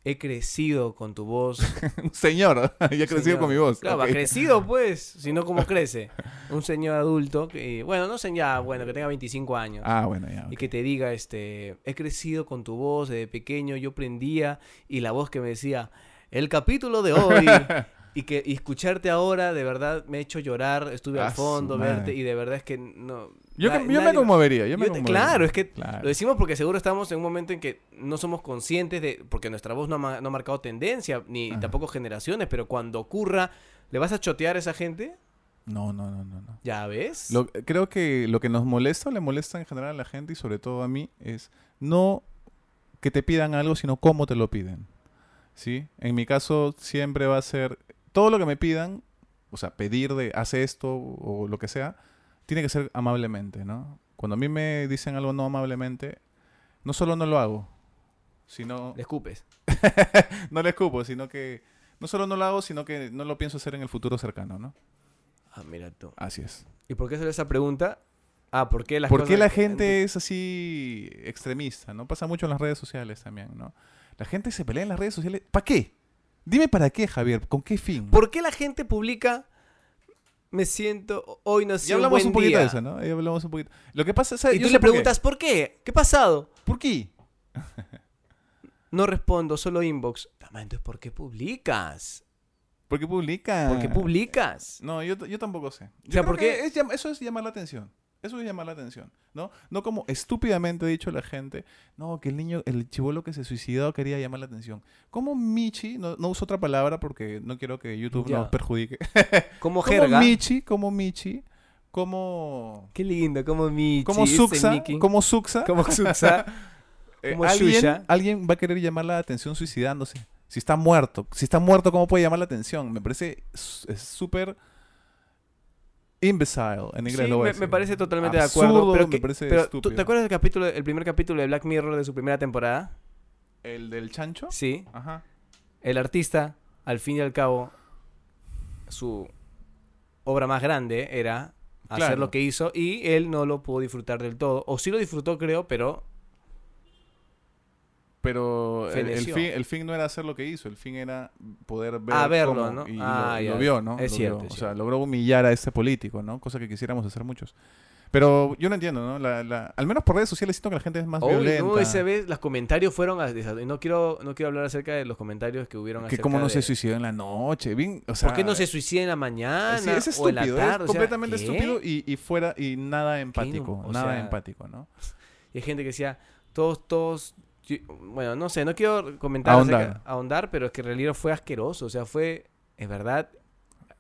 he crecido con tu voz. (laughs) Un señor, (laughs) ya he crecido con mi voz. Claro, ha crecido pues, si no, ¿cómo crece? Un señor adulto, que, bueno, no sé ya, bueno, que tenga 25 años. Ah, bueno, ya. Y que te diga, este, he crecido con tu voz desde pequeño, yo prendía, y la voz que me decía, el capítulo de hoy, (laughs) y que y escucharte ahora, de verdad, me ha hecho llorar, estuve Ah, al fondo, verte, y de verdad es que no... Yo, na- yo me conmovería, yo me yo te- conmovería. claro, es que Claro. lo decimos porque seguro estamos en un momento en que no somos conscientes de, porque nuestra voz no ha, no ha marcado tendencia, ni Ajá. tampoco generaciones, pero cuando ocurra, ¿le vas a chotear a esa gente? No, no, no, no. no. Ya ves. Lo- creo que lo que nos molesta o le molesta en general a la gente y sobre todo a mí es no que te pidan algo, sino cómo te lo piden. ¿Sí? En mi caso siempre va a ser todo lo que me pidan, o sea, pedir de hace esto o lo que sea, tiene que ser amablemente, ¿no? Cuando a mí me dicen algo no amablemente, no solo no lo hago, sino Le escupes. (laughs) no le escupo, sino que no solo no lo hago, sino que no lo pienso hacer en el futuro cercano, ¿no? Ah, mira tú. Así es. ¿Y por qué hacer esa pregunta? Ah, ¿por qué las ¿Por qué la gente es así extremista? ¿no? Pasa mucho en las redes sociales también, ¿no? La gente se pelea en las redes sociales. ¿Para qué? Dime para qué, Javier. ¿Con qué fin? ¿Por qué la gente publica me siento hoy nació ya hablamos un, poquito día"? de eso, ¿no? Ya hablamos un poquito. Lo que pasa, ¿sabes? Y tú sé le preguntas, ¿por qué? ¿Qué ha pasado? ¿Por qué? No respondo, solo inbox. Entonces, ¿por qué publicas? ¿Por qué publica? ¿Por qué publicas? No, yo, yo tampoco sé. Yo sea, creo es eso es llamar la atención. Eso es llamar la atención, ¿no? No como estúpidamente ha dicho la gente, no, que el niño, el chivolo que se suicidó quería llamar la atención. Como Michi, no, no uso otra palabra porque no quiero que YouTube Ya. nos perjudique. (laughs) Como Como jerga. Michi, como Michi, como... Qué lindo, como Michi. Como ese Suxa, como Suxa, Como Suxa. (laughs) eh, como alguien, alguien va a querer llamar la atención suicidándose. Si está muerto, si está muerto, ¿cómo puede llamar la atención? Me parece súper imbecile en inglés. Sí, lo voy a me, me parece totalmente Absurdo, de acuerdo. Pero, me que- parece pero ¿tú estúpido. ¿te acuerdas del capítulo, el primer capítulo de Black Mirror de su primera temporada? ¿El del chancho? Sí. Ajá. El artista, al fin y al cabo, su obra más grande era hacer Claro. lo que hizo y él no lo pudo disfrutar del todo. O sí lo disfrutó, creo, pero Pero el, fin, el fin no era hacer lo que hizo, el fin era poder ver Ah, verlo, cómo- ¿no? y Ah, lo, vio, ¿no? Es Lo cierto, vio. es O sea, logró humillar a este político, ¿no? Cosa que quisiéramos hacer muchos. Pero yo no entiendo, ¿no? La, la- al menos por redes sociales siento que la gente es más Uy, violenta. no, ese vez los comentarios fueron a- y no quiero no quiero hablar acerca de los comentarios que hubieron que cómo no se suicidó en la noche. Bien, o sea, ¿Por qué no se suicida en la mañana Sí, es o en la estúpido, tarde? es O sea, completamente ¿qué? estúpido y, y fuera y nada empático, nada sea, empático, ¿no? (laughs) Y hay gente que decía, todos, todos, bueno, no sé, no quiero comentar, Ahondar. acerca- ahondar, pero es que en realidad fue asqueroso, o sea, fue, es verdad,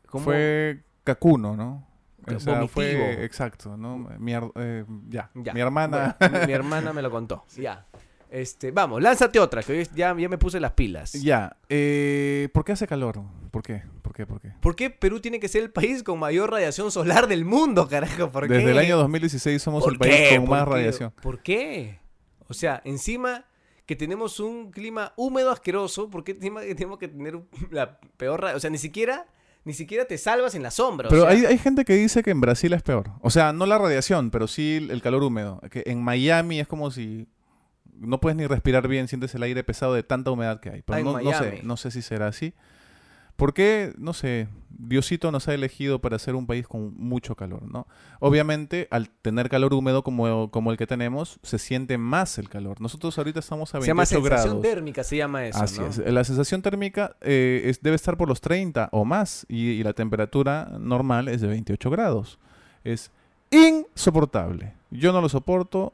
como Fue cacuno, ¿no? O sea, fue exacto, ¿no? Mi, eh, ya. Ya, mi hermana bueno, mi, mi hermana me lo contó, (laughs) ya. Este, vamos, lánzate otra, que hoy ya, ya me puse las pilas. ya, eh, ¿por qué hace calor? ¿Por qué? ¿Por qué? ¿Por qué? ¿Por qué Perú tiene que ser el país con mayor radiación solar del mundo, carajo? ¿Por Desde qué? el año 2016 somos ¿Por el país qué? con ¿Por más qué? radiación. ¿Por qué? O sea, encima que tenemos un clima húmedo asqueroso, ¿por qué tenemos que tener (laughs) la peor O sea, ni siquiera, ni siquiera te salvas en la sombra. o Pero sea, hay, hay gente que dice que en Brasil es peor. O sea, no la radiación, pero sí el, calor húmedo. Que en Miami es como si no puedes ni respirar bien, sientes el aire pesado de tanta humedad que hay. Pero Ah, no, no sé, no sé si será así. ¿Por qué? No sé, Diosito nos ha elegido para ser un país con mucho calor, ¿no? Obviamente, al tener calor húmedo como, como el que tenemos, se siente más el calor. Nosotros ahorita estamos a se llama 28 sensación grados. térmica, se llama eso, Así ¿no? es. La sensación térmica eh, es- debe estar por los 30 o más y, y la temperatura normal es de 28 grados. Es insoportable. Yo no lo soporto.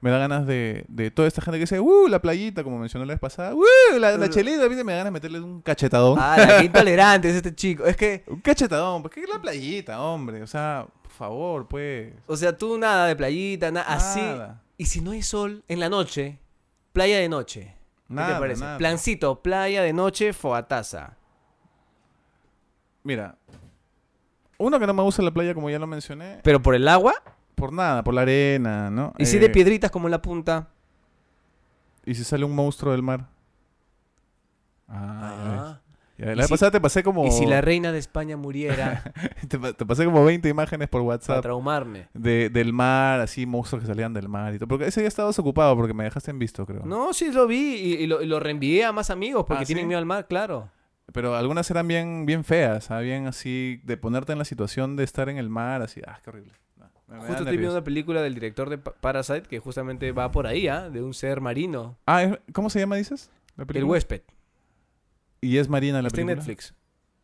Me da ganas de, de toda esta gente que dice, ¡uh! La playita, como mencionó la vez pasada. ¡uh! La, la chelita. Me da ganas de meterles un cachetadón. Ah, la, qué intolerante es este chico. Es que, (laughs) Un cachetadón. ¿Por qué la playita, hombre? O sea, por favor, pues. o sea, tú nada de playita, nada, así. Y si no hay sol, en la noche, playa de noche. ¿Qué te parece? nada. Plancito, playa de noche, foataza. Mira, uno que no me gusta la playa, como ya lo mencioné, Pero por el agua, por nada, por la arena, ¿no? y si de Eh, piedritas como en la punta. ¿Y si sale un monstruo del mar? Ah, ya ves. Ah. Ya, ¿Y la si- pasada te pasé como... Y si la reina de España (laughs) muriera te, pa- te pasé como 20 imágenes por para WhatsApp traumarme. de, del mar, así, monstruos que salían del mar y todo. Porque ese día estabas ocupado porque me dejaste en visto, creo. No, sí lo vi y, y lo, y lo reenvié a más amigos porque Ah, tienen ¿sí? miedo al mar, claro. Pero algunas eran bien, bien feas, ¿ah? bien así, de ponerte en la situación de estar en el mar, así, ah, qué horrible. Me- Justo estoy viendo una película del director de Pa- Parasite que justamente va por ahí, ¿ah? De un ser marino. Ah, ¿es- ¿cómo se llama, dices? ¿La El huésped. Y es Marina la Está en película. Netflix.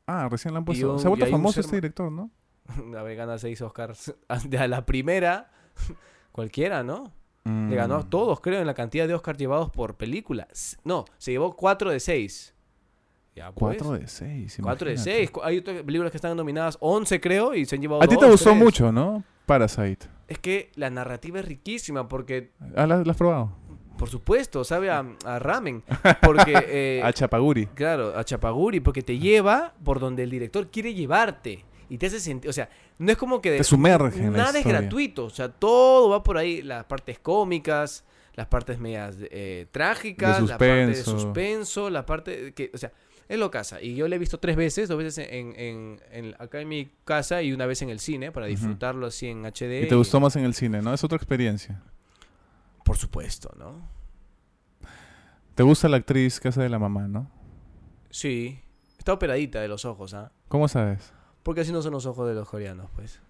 Ah, recién la han puesto. un- Se ha vuelto famoso ser este director, ¿no? (laughs) A ver, gana seis Oscars. (laughs) De a la primera, (laughs) cualquiera, ¿no? Le ganó a Mm. todos, creo, en la cantidad de Oscars llevados por película. No, se llevó cuatro de seis. Ya, pues. Cuatro de seis. Cuatro de imagínate. seis. Hay otras películas que están nominadas 11, creo, y se han llevado A ti te gustó mucho, ¿no? Parasite. Es que la narrativa es riquísima porque, Ah, ¿la, la has probado? por supuesto, sabe a, a ramen. (laughs) Porque, eh, a Chapaguri. claro, a Chapaguri, porque te lleva por donde el director quiere llevarte. Y te hace sentir, o sea, no es como que... de- Te sumerge en la Nada es gratuito, o sea, todo va por ahí, las partes cómicas, las partes medias eh, trágicas, la parte de suspenso. suspenso, la parte que, o sea, es lo casa. Y yo la he visto tres veces, dos veces en, en- en- acá en mi casa y una vez en el cine para disfrutarlo así en HD. Y te gustó más en el cine, ¿no? Es otra experiencia. Por supuesto, ¿no? Te gusta la actriz hace de la mamá, ¿no? Sí. Está operadita de los ojos, ¿ah? ¿Cómo sabes? Porque así no son los ojos de los coreanos, pues.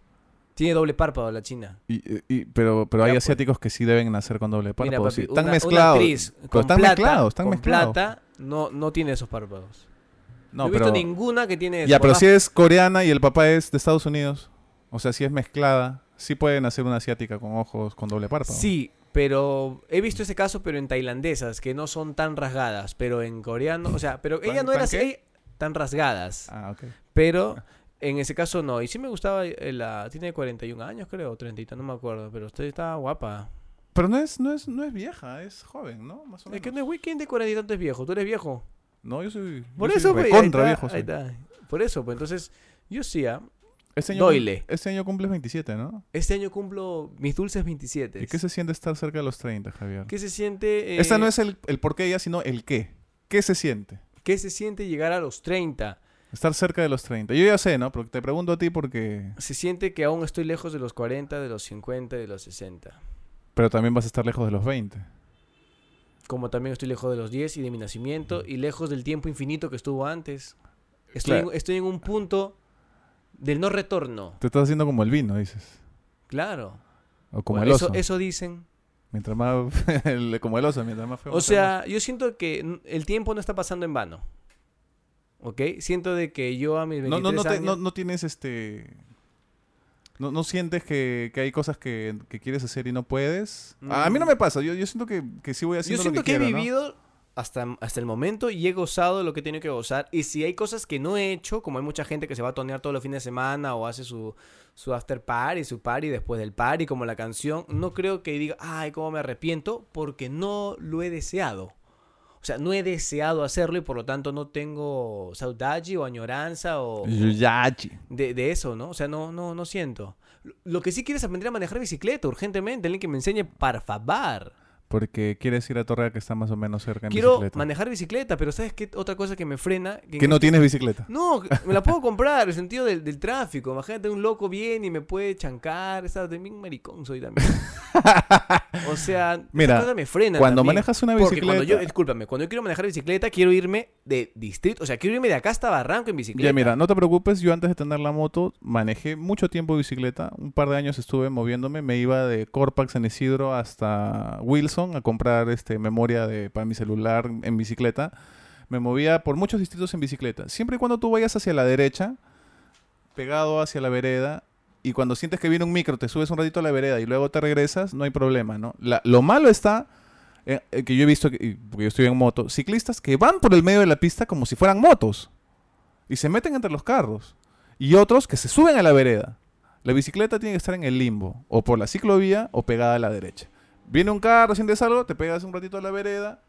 Tiene doble párpado la china. Y, y- pero pero hay pues. asiáticos que sí deben nacer con doble Mira, párpado. papi, sí. Están una- una mezclados. actriz pero con están plata, mezclados, están con mezclados. plata no, no tiene esos párpados. No, he pero, visto ninguna que tiene eso. ya, pero si es coreana y el papá es de Estados Unidos, o sea, si es mezclada, sí puede nacer una asiática con ojos con doble párpado. Sí, pero he visto ese caso, pero en tailandesas, que no son tan rasgadas, pero en coreano, o sea, pero ella ¿Tan- no era así, ella- tan rasgadas, Ah, ok. pero en ese caso no. Y sí me gustaba, eh, la tiene 41 años, creo, o 30, no me acuerdo, pero usted estaba guapa. Pero no es, no es, no es vieja, es joven, ¿no? Más o Es que menos. no es weekend de 40 y tantos es viejo, tú eres viejo. No, yo soy. Por yo eso, soy pues, ahí está, viejo. ahí está. Por eso, pues entonces, yo sí, ah, Este año, Doyle. Este año cumples 27, ¿no? este año cumplo mis dulces 27. ¿Y qué se siente estar cerca de los 30, Javier? ¿Qué se siente? Esta eh, no es el, el por qué ya, sino el qué. ¿Qué se siente? ¿Qué se siente llegar a los 30? Estar cerca de los 30. Yo ya sé, ¿no? Pero te pregunto a ti porque... Se siente que aún estoy lejos de los 40, de los 50, de los 60. Pero también vas a estar lejos de los 20. Como también estoy lejos de los 10 y de mi nacimiento y lejos del tiempo infinito que estuvo antes. Estoy, Claro. en, estoy en un punto del no retorno. Te estás haciendo como el vino, dices. Claro. O como Bueno, el oso. eso dicen. Mientras más... (laughs) el- como el oso, mientras más feo. O más sea, yo siento que el tiempo no está pasando en vano. ¿Ok? Siento de que yo a mis hermoso. 23 no, no, no, te- no, no tienes este... No, no sientes que, que hay cosas que, que quieres hacer y no puedes. A, a mí no Mm. me pasa. Yo, yo siento que, que sí voy Yo haciendo siento lo que, que, he vivido hasta, hasta el momento y he gozado lo que he tenido que gozar. Y si hay cosas que no he hecho, como hay mucha gente que se va a tonear todos los fines de semana o hace su, su after party, su party después del party, como la canción, no creo que diga, ay, cómo me arrepiento, porque no lo he deseado. O sea, no he deseado hacerlo y por lo tanto no tengo saudade o añoranza o de, de eso, ¿no? O sea, no, no, no siento. Lo- Lo que sí quiero es aprender a manejar bicicleta urgentemente, alguien que me enseñe, por favor. Porque quieres ir a Torrea que está más o menos cerca en Quiero bicicleta. manejar bicicleta, pero ¿sabes qué? Otra cosa que me frena. en Que no este- tienes bicicleta. No, (laughs) me la puedo comprar, el sentido del, del tráfico. Imagínate un loco bien y me puede chancar. De bien maricón soy también. (laughs) o sea, Mira, me frena. Cuando también. manejas una Porque bicicleta... cuando yo, discúlpame, cuando yo quiero manejar bicicleta, quiero irme de distrito. O sea, quiero irme de acá hasta Barranco en bicicleta. Ya, mira, no te preocupes, yo antes de tener la moto manejé mucho tiempo bicicleta, un par de años estuve moviéndome, me iba de Corpax en Isidro hasta Wilson a comprar este memoria de, para mi celular en bicicleta. Me movía por muchos distritos en bicicleta. Siempre y cuando tú vayas hacia la derecha, pegado hacia la vereda, y cuando sientes que viene un micro, te subes un ratito a la vereda y luego te regresas, no hay problema, ¿no? Lo malo está, eh, eh, que yo he visto, que- porque yo estoy en moto, ciclistas que van por el medio de la pista como si fueran motos y se meten entre los carros. Y otros que se suben a la vereda. La bicicleta tiene que estar en el limbo, o por la ciclovía o pegada a la derecha. Viene un carro, sientes algo, te pegas un ratito a la vereda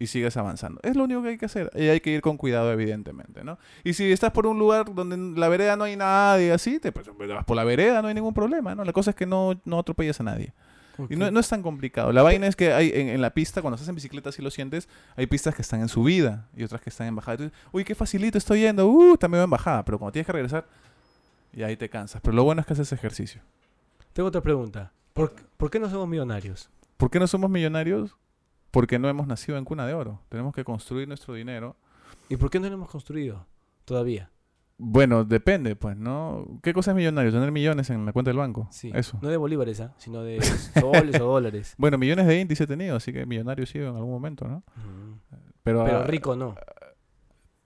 y sigues avanzando. Es lo único que hay que hacer. Y hay que ir con cuidado, evidentemente, ¿no? Y si estás por un lugar donde en la vereda no hay nadie, así, te pues, vas por la vereda, no hay ningún problema, ¿no? La cosa es que no, no atropellas a nadie. Y no, es tan complicado. La vaina es que hay en, en la pista, cuando estás en bicicleta, si lo sientes, hay pistas que están en subida y otras que están en bajada. Entonces, uy, qué facilito estoy yendo, uh, también en bajada. Pero cuando tienes que regresar, y ahí te cansas. Pero lo bueno es que haces ejercicio. Tengo otra pregunta. ¿Por, por qué no somos millonarios? ¿Por qué no somos millonarios? Porque no hemos nacido en cuna de oro. Tenemos que construir nuestro dinero. ¿Y por qué no lo hemos construido todavía? Bueno, depende, pues, ¿no? ¿Qué cosa es millonario? Tener millones en la cuenta del banco. Sí. Eso. No de bolívares, ¿ah? sino de soles o dólares. (laughs) Bueno, millones de índice he tenido, así que millonario he sido en algún momento, ¿no? Pero, Pero ah, rico no.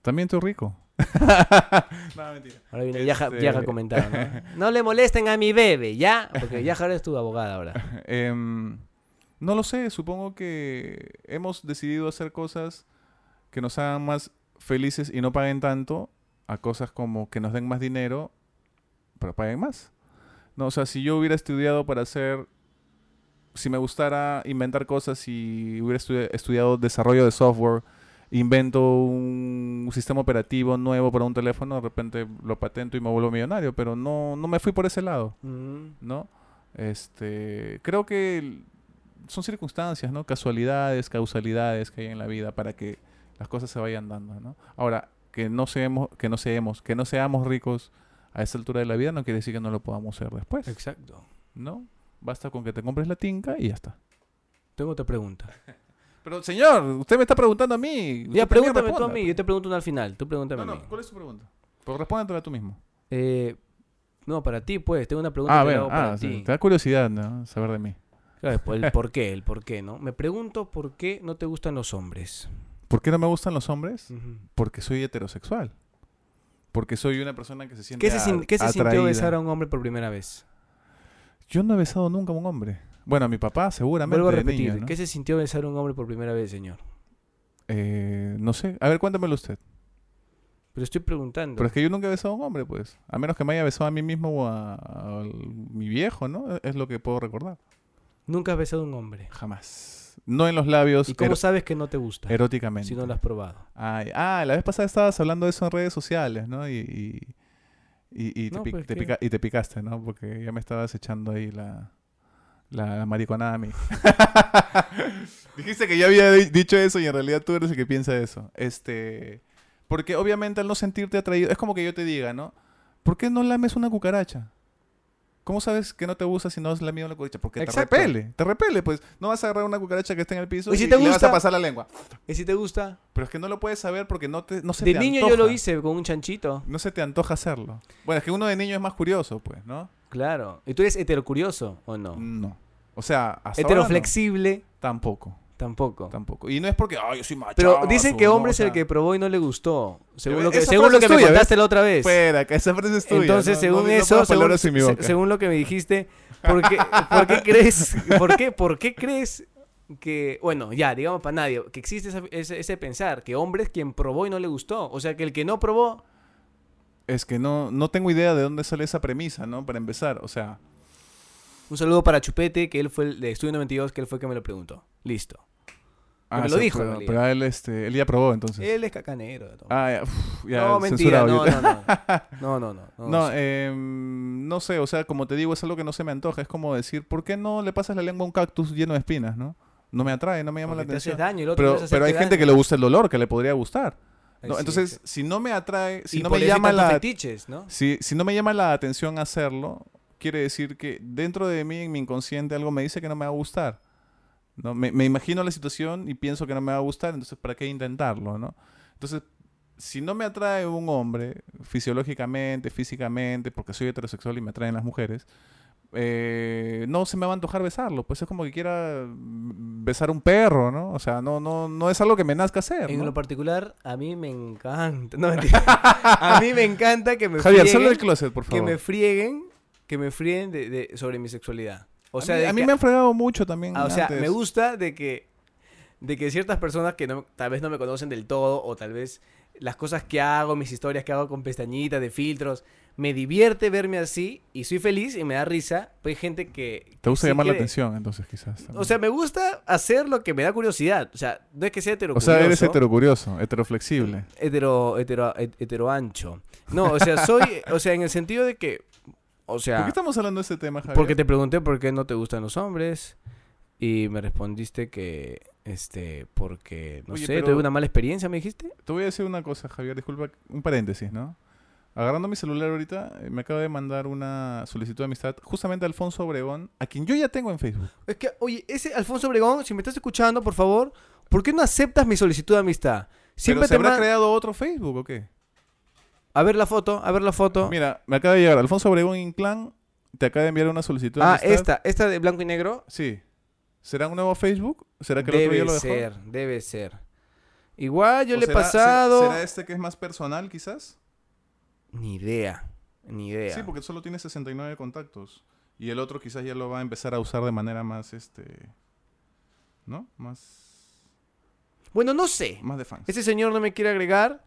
También estoy rico. (laughs) no, mentira. Ahora viene Yaja, Este- Yaja a comentar, ¿no? (laughs) No le molesten a mi bebé, ¿ya? Porque Yaja ahora es tu abogada ahora. Em, no lo sé, supongo que hemos decidido hacer cosas que nos hagan más felices y no paguen tanto a cosas como que nos den más dinero, pero paguen más. No, o sea, si yo hubiera estudiado para hacer, si me gustara inventar cosas y hubiera estu- estudiado desarrollo de software, invento un sistema operativo nuevo para un teléfono, de repente lo patento y me vuelvo millonario, pero no, no me fui por ese lado. Mm. ¿no? Este, creo que son circunstancias, ¿no? Casualidades, causalidades que hay en la vida para que las cosas se vayan dando, ¿no? Ahora, que no seamos, que no seamos, que no seamos ricos a esta altura de la vida no quiere decir que no lo podamos ser después, Exacto. ¿no? Basta con que te compres la tinca y ya está. Tengo otra pregunta. (laughs) Pero señor, usted me está preguntando a mí. Ya, pregúntame tú a mí. pues. Yo te pregunto una al final. Tú pregúntame No, a mí. no, ¿cuál es tu pregunta? Pues respóndetela tú mismo. Eh, no, para ti, pues. Tengo una pregunta Ah, que hago para ah, ti. te da curiosidad, ¿no? Saber de mí. Claro, el por qué, el por qué, ¿no? Me pregunto por qué no te gustan los hombres. ¿Por qué no me gustan los hombres? Porque soy heterosexual. Porque soy una persona que se siente ¿Qué se, sin- qué se sintió besar a un hombre por primera vez? Yo no he besado nunca a un hombre. Bueno, a mi papá seguramente Vuelvo a repetir. niño, ¿no? ¿Qué se sintió besar a un hombre por primera vez, señor? Eh, no sé. A ver, cuéntamelo usted. Pero estoy preguntando. Pero es que yo nunca he besado a un hombre, pues. A menos que me haya besado a mí mismo o a, a mi viejo, ¿no? Es lo que puedo recordar. Nunca has besado a un hombre. Jamás. No en los labios, ¿Y cómo sabes que no te gusta? eróticamente. Si no lo has probado. Ay, ah, la vez pasada estabas hablando de eso en redes sociales, ¿no? Y, y, y- y te, No, pic- pues, te ¿qué? pica- y te picaste, ¿no? Porque ya me estabas echando ahí la, la mariconada a mí. (laughs) Dijiste que yo había di- dicho eso y en realidad tú eres el que piensa eso. Este, porque obviamente al no sentirte atraído, es como que yo te diga, ¿no? ¿Por qué no lames una cucaracha? ¿Cómo sabes que no te gusta si no has lamido una cucaracha? Porque Exacto. te repele, te repele, pues. No vas a agarrar una cucaracha que esté en el piso ¿Y si te y le vas gusta? a pasar la lengua. ¿Y si te gusta? Pero es que no lo puedes saber porque no, te, no se De te niño antoja. yo lo hice con un chanchito. No se te antoja hacerlo. Bueno, es que uno de niño es más curioso, pues, ¿no? Claro. ¿Y tú eres heterocurioso o no? No. O sea, hasta ahora no. Heteroflexible Tampoco, tampoco. tampoco. Y no es porque, ay, yo soy macho. Pero dicen que hombre es el que probó y no le gustó. Según lo que, según lo que me contaste la otra vez. Fuera, que esa frase es tuya. Entonces, no- según no- eso, según, se- lo que me dijiste, ¿por qué, por qué crees, por qué, por qué crees que, bueno, ya, digamos para nadie, que existe esa- ese, ese pensar, que hombre es quien probó y no le gustó? O sea, que el que no probó, Es que no, no tengo idea de dónde sale esa premisa, ¿no? Para empezar, o sea... un saludo para Chupete, que él fue el de Estudio 92, que él fue el que me lo preguntó. Listo. Me lo dijo, Pero, pero él, este, él ya probó, entonces. Él es cacanero. de todo. Ah, ya, uf, ya, no, mentira, (laughs) no, no, no. No, no, no. No, No, em, no sé, o sea, como te digo, es algo que no se me antoja. Es como decir, ¿por qué no le pasas la lengua a un cactus lleno de espinas, no? No me atrae, no me llama Porque la te atención. daño, el otro Pero, no pero hay hacerte gente que daño. le gusta el dolor, que le podría gustar. ¿no? Entonces, sí. si no me atrae, si Y no me llama la fetiches, ¿no? si, si no me llama la atención hacerlo, quiere decir que dentro de mí, en mi inconsciente, algo me dice que no me va a gustar. ¿No? Me, me imagino la situación y pienso que no me va a gustar, entonces ¿para qué intentarlo? ¿no? Entonces, si no me atrae un hombre fisiológicamente, físicamente, porque soy heterosexual y me atraen las mujeres, eh, no se me va a antojar besarlo. Pues es como que quiera besar un perro, ¿no? O sea, no, no, no es algo que me nazca hacer. En ¿no? lo particular, a mí me encanta. No, mentira. a mí me encanta que me Javier, frieguen, del closet, por que favor. me frieguen, que me frieguen de, de- sobre mi sexualidad. O sea, a mí, de a mí que- me han fregado mucho también. ah, o sea, antes. me gusta de que de que ciertas personas que no, tal vez no me conocen del todo o tal vez las cosas que hago, mis historias que hago con pestañitas, de filtros, me divierte verme así y soy feliz y me da risa. Pues hay gente que... Te gusta sí llamar la atención, entonces, quizás. también. O sea, me gusta hacer lo que me da curiosidad. O sea, no es que sea hetero O sea, eres heterocurioso, heteroflexible. hetero, hetero, het- heteroancho. No, o sea, soy, o sea, en el sentido de que, o ¿Por qué estamos hablando de este tema, Javier? porque te pregunté por qué no te gustan los hombres y me respondiste que, este, porque, no Oye, sé, tuve una mala experiencia, me dijiste. Te voy a decir una cosa, Javier, disculpa, un paréntesis, ¿no? Agarrando mi celular ahorita, eh, me acaba de mandar una solicitud de amistad justamente a Alfonso Obregón, a quien yo ya tengo en Facebook. Es que, oye, ese Alfonso Obregón, si me estás escuchando, por favor, ¿por qué no aceptas mi solicitud de amistad? Siempre ¿Pero se te habrá creado otro Facebook o qué? A ver la foto, a ver la foto. Mira, me acaba de llegar Alfonso Obregón Inclán, te acaba de enviar una solicitud de ah, esta, esta de blanco y negro. Sí. ¿Será un nuevo Facebook? ¿Será que el otro ya Debe lo dejó? ser, debe ser. Igual yo ¿O le he pasado. ¿será, será este que es más personal, quizás? Ni idea, ni idea. Sí, porque solo tiene 69 contactos. Y el otro quizás ya lo va a empezar a usar de manera más, este... ¿No? Más... Bueno, no sé. Más de fans. Ese señor no me quiere agregar.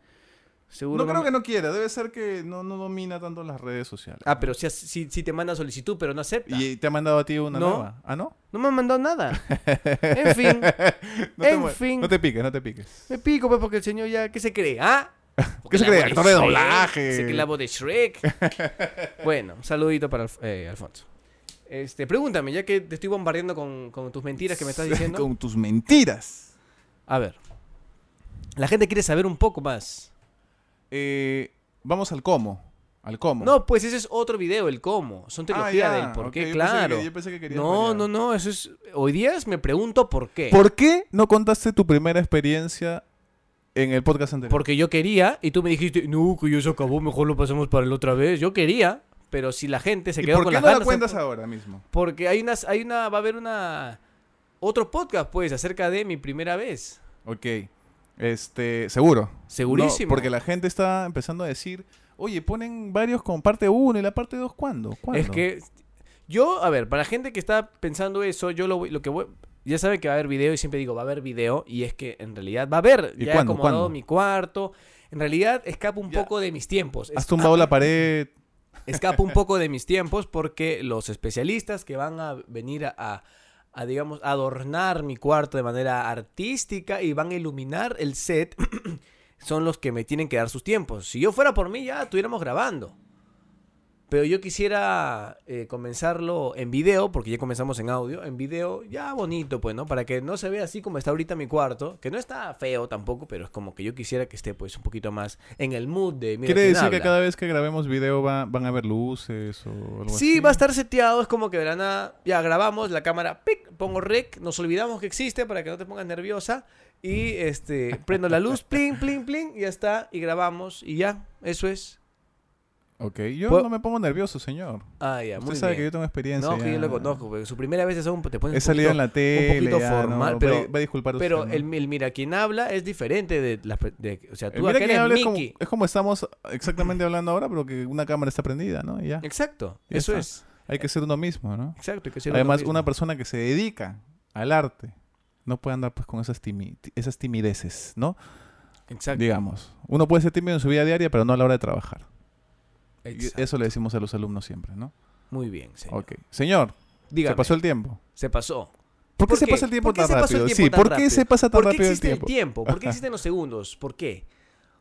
Seguro No creo que no quiera, debe ser que no, no domina tanto las redes sociales. Ah, pero si, si, si te manda solicitud, pero no acepta. ¿Y te ha mandado a ti una No. nueva? ¿Ah, no? No me han mandado nada. (laughs) en fin, No te, En fin. no te piques, no te piques. me pico pues porque el señor ya, ¿qué se cree? ¿Ah? (laughs) ¿Qué se cree? Actor de doblaje. Se cree la voz de Shrek. (laughs) bueno, un saludito para eh, Alfonso. Este, pregúntame, ya que te estoy bombardeando con, con tus mentiras que me estás diciendo. Con tus mentiras. A ver. La gente quiere saber un poco más. Eh, vamos al cómo. Al cómo. No, pues ese es otro video, el cómo. Son Ah, teología ya. del por qué, yo pensé claro. que- yo pensé que No, variar. no, no, eso es... Hoy día es- me pregunto por qué. ¿Por qué no contaste tu primera experiencia en el podcast anterior? Porque yo quería y tú me dijiste, no, que ya se acabó, mejor lo pasamos para la otra vez. Yo quería, pero si la gente se ¿Y quedó por con qué las no la cuentas ahora mismo? Porque hay unas, hay una, va a haber una... Otro podcast, pues, acerca de mi primera vez. Ok. Este, seguro. Segurísimo. No, porque la gente está empezando a decir, oye, ponen varios con parte 1 y la parte 2, ¿cuándo? ¿Cuándo? Es que yo, a ver, para la gente que está pensando eso, yo lo, voy- lo que voy... Ya saben que va a haber video y siempre digo, va a haber video. Y es que en realidad va a haber. ¿Y Ya he acomodado ¿Cuándo? mi cuarto. En realidad escapa un Ya. poco de mis tiempos. Has tumbado la pared. escapa un poco de mis tiempos porque los especialistas que van a venir a, a- a, digamos, adornar mi cuarto de manera artística y van a iluminar el set (clears throat) son los que me tienen que dar sus tiempos. Si yo fuera por mí ya estuviéramos grabando. Pero yo quisiera eh, comenzarlo en video, porque ya comenzamos en audio, en video ya bonito, pues, ¿no? Para que no se vea así como está ahorita mi cuarto, que no está feo tampoco, pero es como que yo quisiera que esté pues un poquito más en el mood de... Mira ¿Quiere decir que cada vez que grabemos video va- van a haber luces o algo así? Sí, va a estar seteado, es como que nada, ya grabamos la cámara, pic, pongo rec, nos olvidamos que existe para que no te pongas nerviosa y este prendo la luz, (laughs) plin, plin, plin, y ya está, y grabamos y ya, eso es. Ok, yo no me pongo nervioso, señor. Ah, ya, Usted muy sabe bien. que yo tengo experiencia. No, que yo lo conozco, porque su primera vez es un, te pones He un salido poquito- en la tele. poquito ya, no, formal, pero- va a disculpar usted, Pero ¿no? el, el mira quien habla es diferente de las de, o sea, El tú mira acá eres habla es como, Mickey. es como estamos exactamente hablando ahora, pero que una cámara está prendida, ¿no? Y ya. Exacto, Ya eso está. es. Hay que ser uno mismo, ¿no? Exacto, hay que ser Además, una persona que se dedica al arte no puede andar pues con esas, timi- esas timideces, ¿no? Exacto. Digamos. Uno puede ser tímido en su vida diaria, pero no a la hora de trabajar. Exacto. eso le decimos a los alumnos siempre, ¿no? Muy bien, señor. Ok. Señor, Dígame, se pasó el tiempo. se pasó. ¿Por qué ¿Por se qué? pasa el tiempo ¿Por qué tan rápido? sí, ¿por qué se pasa tan ¿Por qué rápido el existe tiempo? el tiempo? ¿Por qué (laughs) existen los segundos? ¿Por qué?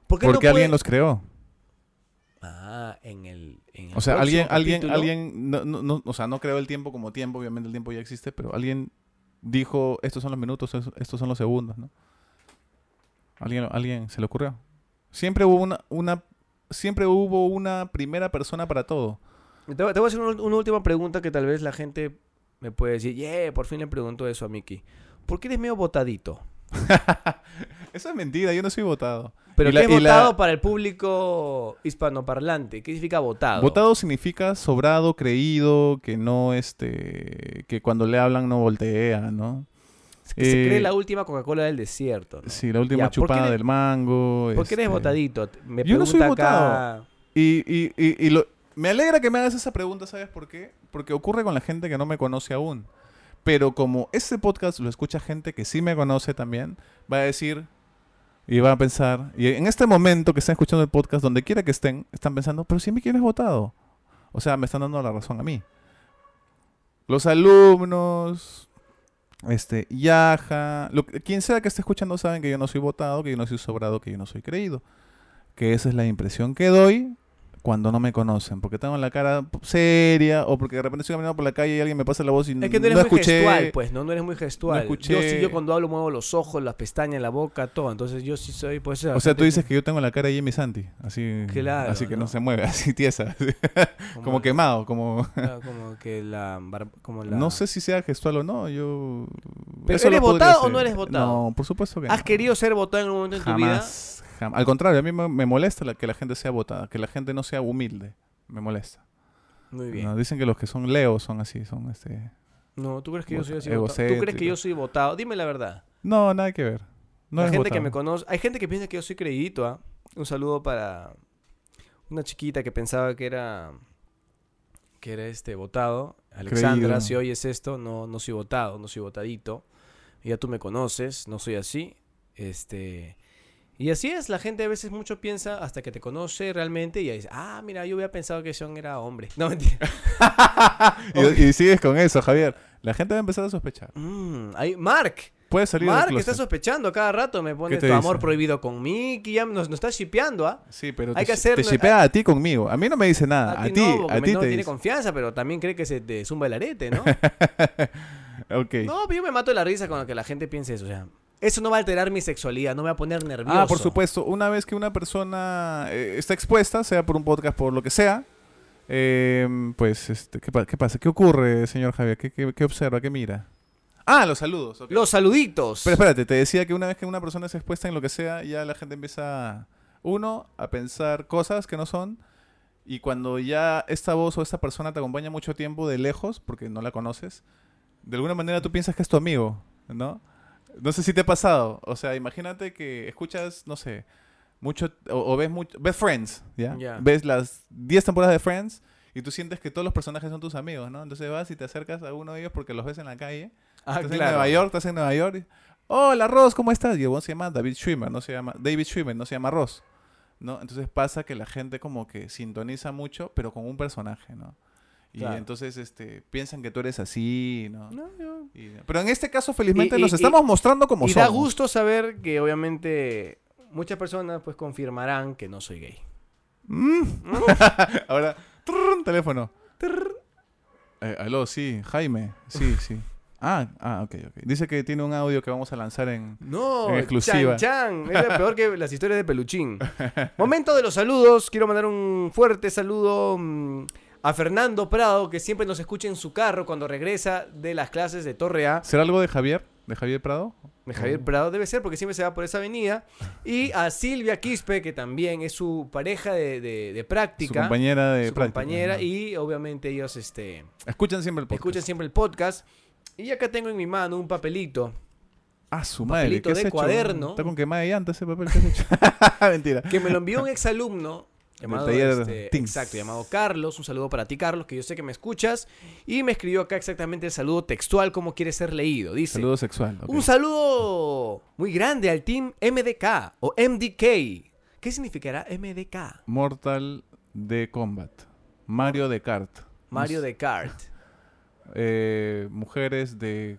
¿Por qué Porque no alguien los creó. Ah, en el, en el O sea, alguien, alguien, alguien, no, no, no, o sea, no creó el tiempo como tiempo, obviamente el tiempo ya existe, pero alguien dijo, estos son los minutos, es- estos son los segundos, ¿no? Alguien, alguien se le ocurrió. Siempre hubo una, una, siempre hubo una primera persona para todo. Te, voy te voy a hacer una, una última pregunta que tal vez la gente me puede decir, yeah, por fin le pregunto eso a Mickey. ¿Por qué eres medio botadito? (laughs) Eso es mentira, yo no soy votado. Pero ¿qué es y la- votado para el público hispanoparlante? ¿Qué significa votado? Votado significa sobrado, creído, que no, este, que cuando le hablan no voltea, ¿no? Es que se eh, cree la última Coca-Cola del desierto. ¿no? Sí, la última Ya, ¿por qué chupada eres- del mango. ¿Por qué eres este, botadito? Me Yo no soy acá- votado. Y, y, y, y lo- me alegra que me hagas esa pregunta, ¿sabes por qué? Porque ocurre con la gente que no me conoce aún. Pero como este podcast lo escucha gente que sí me conoce también, va a decir y va a pensar, y en este momento que están escuchando el podcast, donde quiera que estén, están pensando, pero si me quieres votado. O sea, me están dando la razón a mí. Los alumnos, este, Yaja, lo, quien sea que esté escuchando saben que yo no soy votado, que yo no soy sobrado, que yo no soy creído. Que esa es la impresión que doy cuando no me conocen, porque tengo la cara seria o porque de repente estoy caminando por la calle y alguien me pasa la voz y Es que no eres muy escuché. gestual, pues, ¿no? No eres muy gestual. escuché. Yo sí, yo cuando hablo muevo los ojos, las pestañas, la boca, todo. Entonces yo sí soy, pues... O sea, tú dices que yo tengo la cara de Jimmy Santi, así, Claro, así que no. ¿no? se mueve, (laughs) así tiesa, (laughs) como quemado, como... Claro, como que la... Como la... No sé si sea gestual o no, yo... ¿Pero eres votado o no eres votado? No, por supuesto que ¿Has no. querido ser votado en algún momento en tu vida? Al contrario, a mí me, me molesta la- que la gente sea votada, que la gente no sea humilde, me molesta. Muy bien. No, dicen que los que son leos son así, son este... No, ¿tú crees que yo soy así Vota- votado? ¿Tú crees que yo soy votado? Dime la verdad. No, nada que ver. No la gente que votado. me conoce... Hay gente que piensa que yo soy creidito, ¿ah? Un saludo para una chiquita que pensaba que era... Que era este votado. Alexandra, Creído. si oyes esto, no, no soy votado, no soy votadito. Ya tú me conoces, no soy así. Este... Y así es, la gente a veces mucho piensa hasta que te conoce realmente y ahí dice, ah, mira, yo hubiera pensado que Sean era hombre. (laughs) No, mentira. (laughs) Y, y sigues con eso, Javier. La gente va a empezar a sospechar. Mm, ahí, Mark, Puede salir Mark está sospechando a cada rato, me pone tu amor prohibido con Mickey, ya nos, nos está shipeando, ¿ah? Sí, pero Hay te, que hacer- te shipea a ti conmigo. A mí no me dice nada. A, ti, no, a ti no te tiene dice. confianza, pero también cree que se te zumba el arete, ¿no? (laughs) Ok. no, pero yo me mato de la risa con que la gente piense eso, o sea, eso no va a alterar mi sexualidad, no me va a poner nervioso. Ah, por supuesto. Una vez que una persona eh, está expuesta, sea por un podcast, por lo que sea, eh, pues, este, ¿qué, pa- qué pasa? ¿Qué ocurre, señor Javier? ¿Qué, qué- qué observa? ¿Qué mira? Ah, los saludos. Los saluditos. Pero espérate, te decía que una vez que una persona es expuesta en lo que sea, ya la gente empieza, uno, a pensar cosas que no son. Y cuando ya esta voz o esta persona te acompaña mucho tiempo de lejos, porque no la conoces, de alguna manera tú piensas que es tu amigo, ¿no? No sé si te ha pasado. O sea, imagínate que escuchas, no sé, mucho, o, o ves mucho, ves Friends, ¿ya? Ya. Ves las 10 temporadas de Friends y tú sientes que todos los personajes son tus amigos, ¿no? Entonces vas y te acercas a uno de ellos porque los ves en la calle ah, estás en Nueva York, estás en Nueva York. y, Hola, Ross, ¿cómo estás? Y el se llama David Schwimmer, no se llama David Schwimmer, no se llama Ross. ¿No? Entonces pasa que la gente como que sintoniza mucho, pero con un personaje, ¿no? Y Claro. entonces este piensan que tú eres así, ¿no? No, Y- pero en este caso felizmente Y- y- nos y- estamos mostrando como Y somos. da gusto saber que obviamente muchas personas pues confirmarán que no soy gay. Mm. (laughs) Ahora, trrr, teléfono. Eh, aló, sí, Jaime. Sí, sí. Ah, ah, ok, ok. Dice que tiene un audio que vamos a lanzar en, No, En exclusiva. Chan, Chan. Es peor que las historias de Peluchín. (laughs) Momento de los saludos. Quiero mandar un fuerte saludo mm, a Fernando Prado, que siempre nos escucha en su carro cuando regresa de las clases de Torre A. ¿Será algo de Javier? ¿De Javier Prado? De Javier Prado debe ser, porque siempre se va por esa avenida. Y a Silvia Quispe, que también es su pareja de, de- de Su práctica. compañera de su práctica, compañera. Y obviamente ellos este, Escuchan siempre el podcast. escuchan siempre el podcast. Y acá tengo en mi mano un papelito Ah, su un madre. papelito ¿qué has de hecho? cuaderno. Está con quemada de llanta ese papel que has hecho. (laughs) Mentira. que me lo envió un exalumno llamado, taller este, exacto, llamado Carlos. Un saludo para ti, Carlos, que yo sé que me escuchas. Y me escribió acá exactamente el saludo textual, como quiere ser leído. Dice: Saludo sexual. Un saludo muy grande al team MDK o MDK. ¿Qué significará MDK? Mortal de Combat. Mario de Kart. Mario sé. de Kart. (laughs) Eh, mujeres de,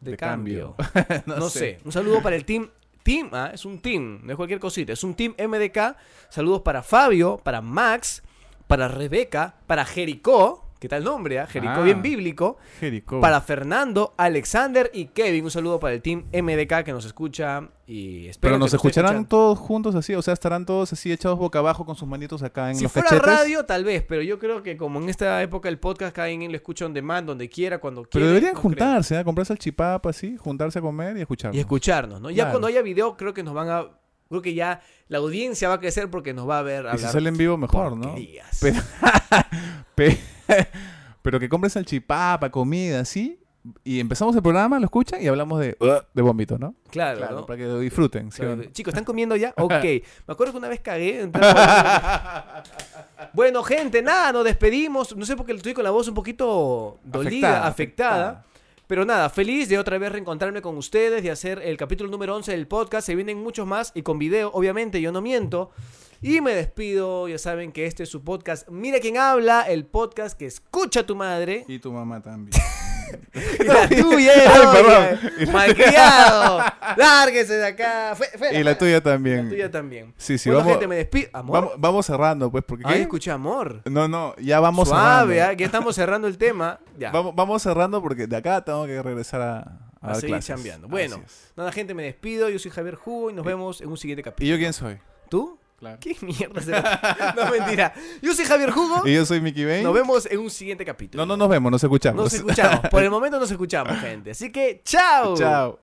De, de cambio. cambio. (laughs) no, sé. Un saludo para el team. Team, ah, es un team, no es cualquier cosita, es un team MDK. Saludos para Fabio, para Max, para Rebeca, para Jericó, ¿qué tal nombre? ah? Jericó Ah. bien bíblico. Jericó. Para Fernando, Alexander y Kevin. Un saludo para el team MDK que nos escucha y espero Pero nos escucharán todos juntos así, o sea, estarán todos así echados boca abajo con sus manitos acá en Si los fuera cachetes. radio, tal vez, pero yo creo que como en esta época el podcast cada quien lo escucha on demand, donde quiera, cuando quiera. Pero deberían no juntarse, ¿eh? comprarse el chipapa así, juntarse a comer y escuchar. Y escucharnos, ¿no? Ya Claro. cuando haya video, creo que nos van a. Creo que ya la audiencia va a crecer porque nos va a ver Y si sale en vivo mejor, ¿no? Pero, Pe- (laughs) (laughs) pero que compres el chipapa, comida, así. Y empezamos el programa, lo escuchan y hablamos de, de vómito, ¿no? Claro, Claro, ¿no? para que lo disfruten. ¿sí no? Chicos, ¿están comiendo ya? (laughs) Ok. Me acuerdo que una vez cagué. bueno, gente, nada, nos despedimos. No sé por qué estoy con la voz un poquito dolida, Afectada, afectada. afectada. Pero nada, feliz de otra vez reencontrarme con ustedes, de hacer el capítulo número 11 del podcast. Se vienen muchos más y con video, obviamente, yo no miento. Y me despido, ya saben que este es su podcast. Mira quién habla, el podcast que escucha tu madre. Y tu mamá también. (laughs) (laughs) Y la tuya, (laughs) Ay, oye, perdón. (laughs) malcriado. Lárguese de acá. Fue- y la tuya La también. tuya también. Sí, sí, bueno, vamos- gente, me despido. Amor. Vamos, vamos cerrando, pues, porque... Ay, ¿qué? escuché amor. No, no, ya vamos Suave, cerrando. ¿ah? que ya estamos cerrando el tema. Ya. Vamos, vamos cerrando porque de acá tengo que regresar a, a a seguir chambeando. Bueno, nada, gente, me despido. Yo soy Javier Jugo y nos vemos en un siguiente ¿Y capítulo. yo quién soy? ¿Tú? Claro. ¿Qué mierda será? (laughs) No, mentira. Yo soy Javier Jugo. Y yo soy Mickey Bane. Nos vemos en un siguiente capítulo. No, no nos vemos, nos escuchamos. Nos escuchamos. Por el momento nos escuchamos, gente. Así que, chao. Chao.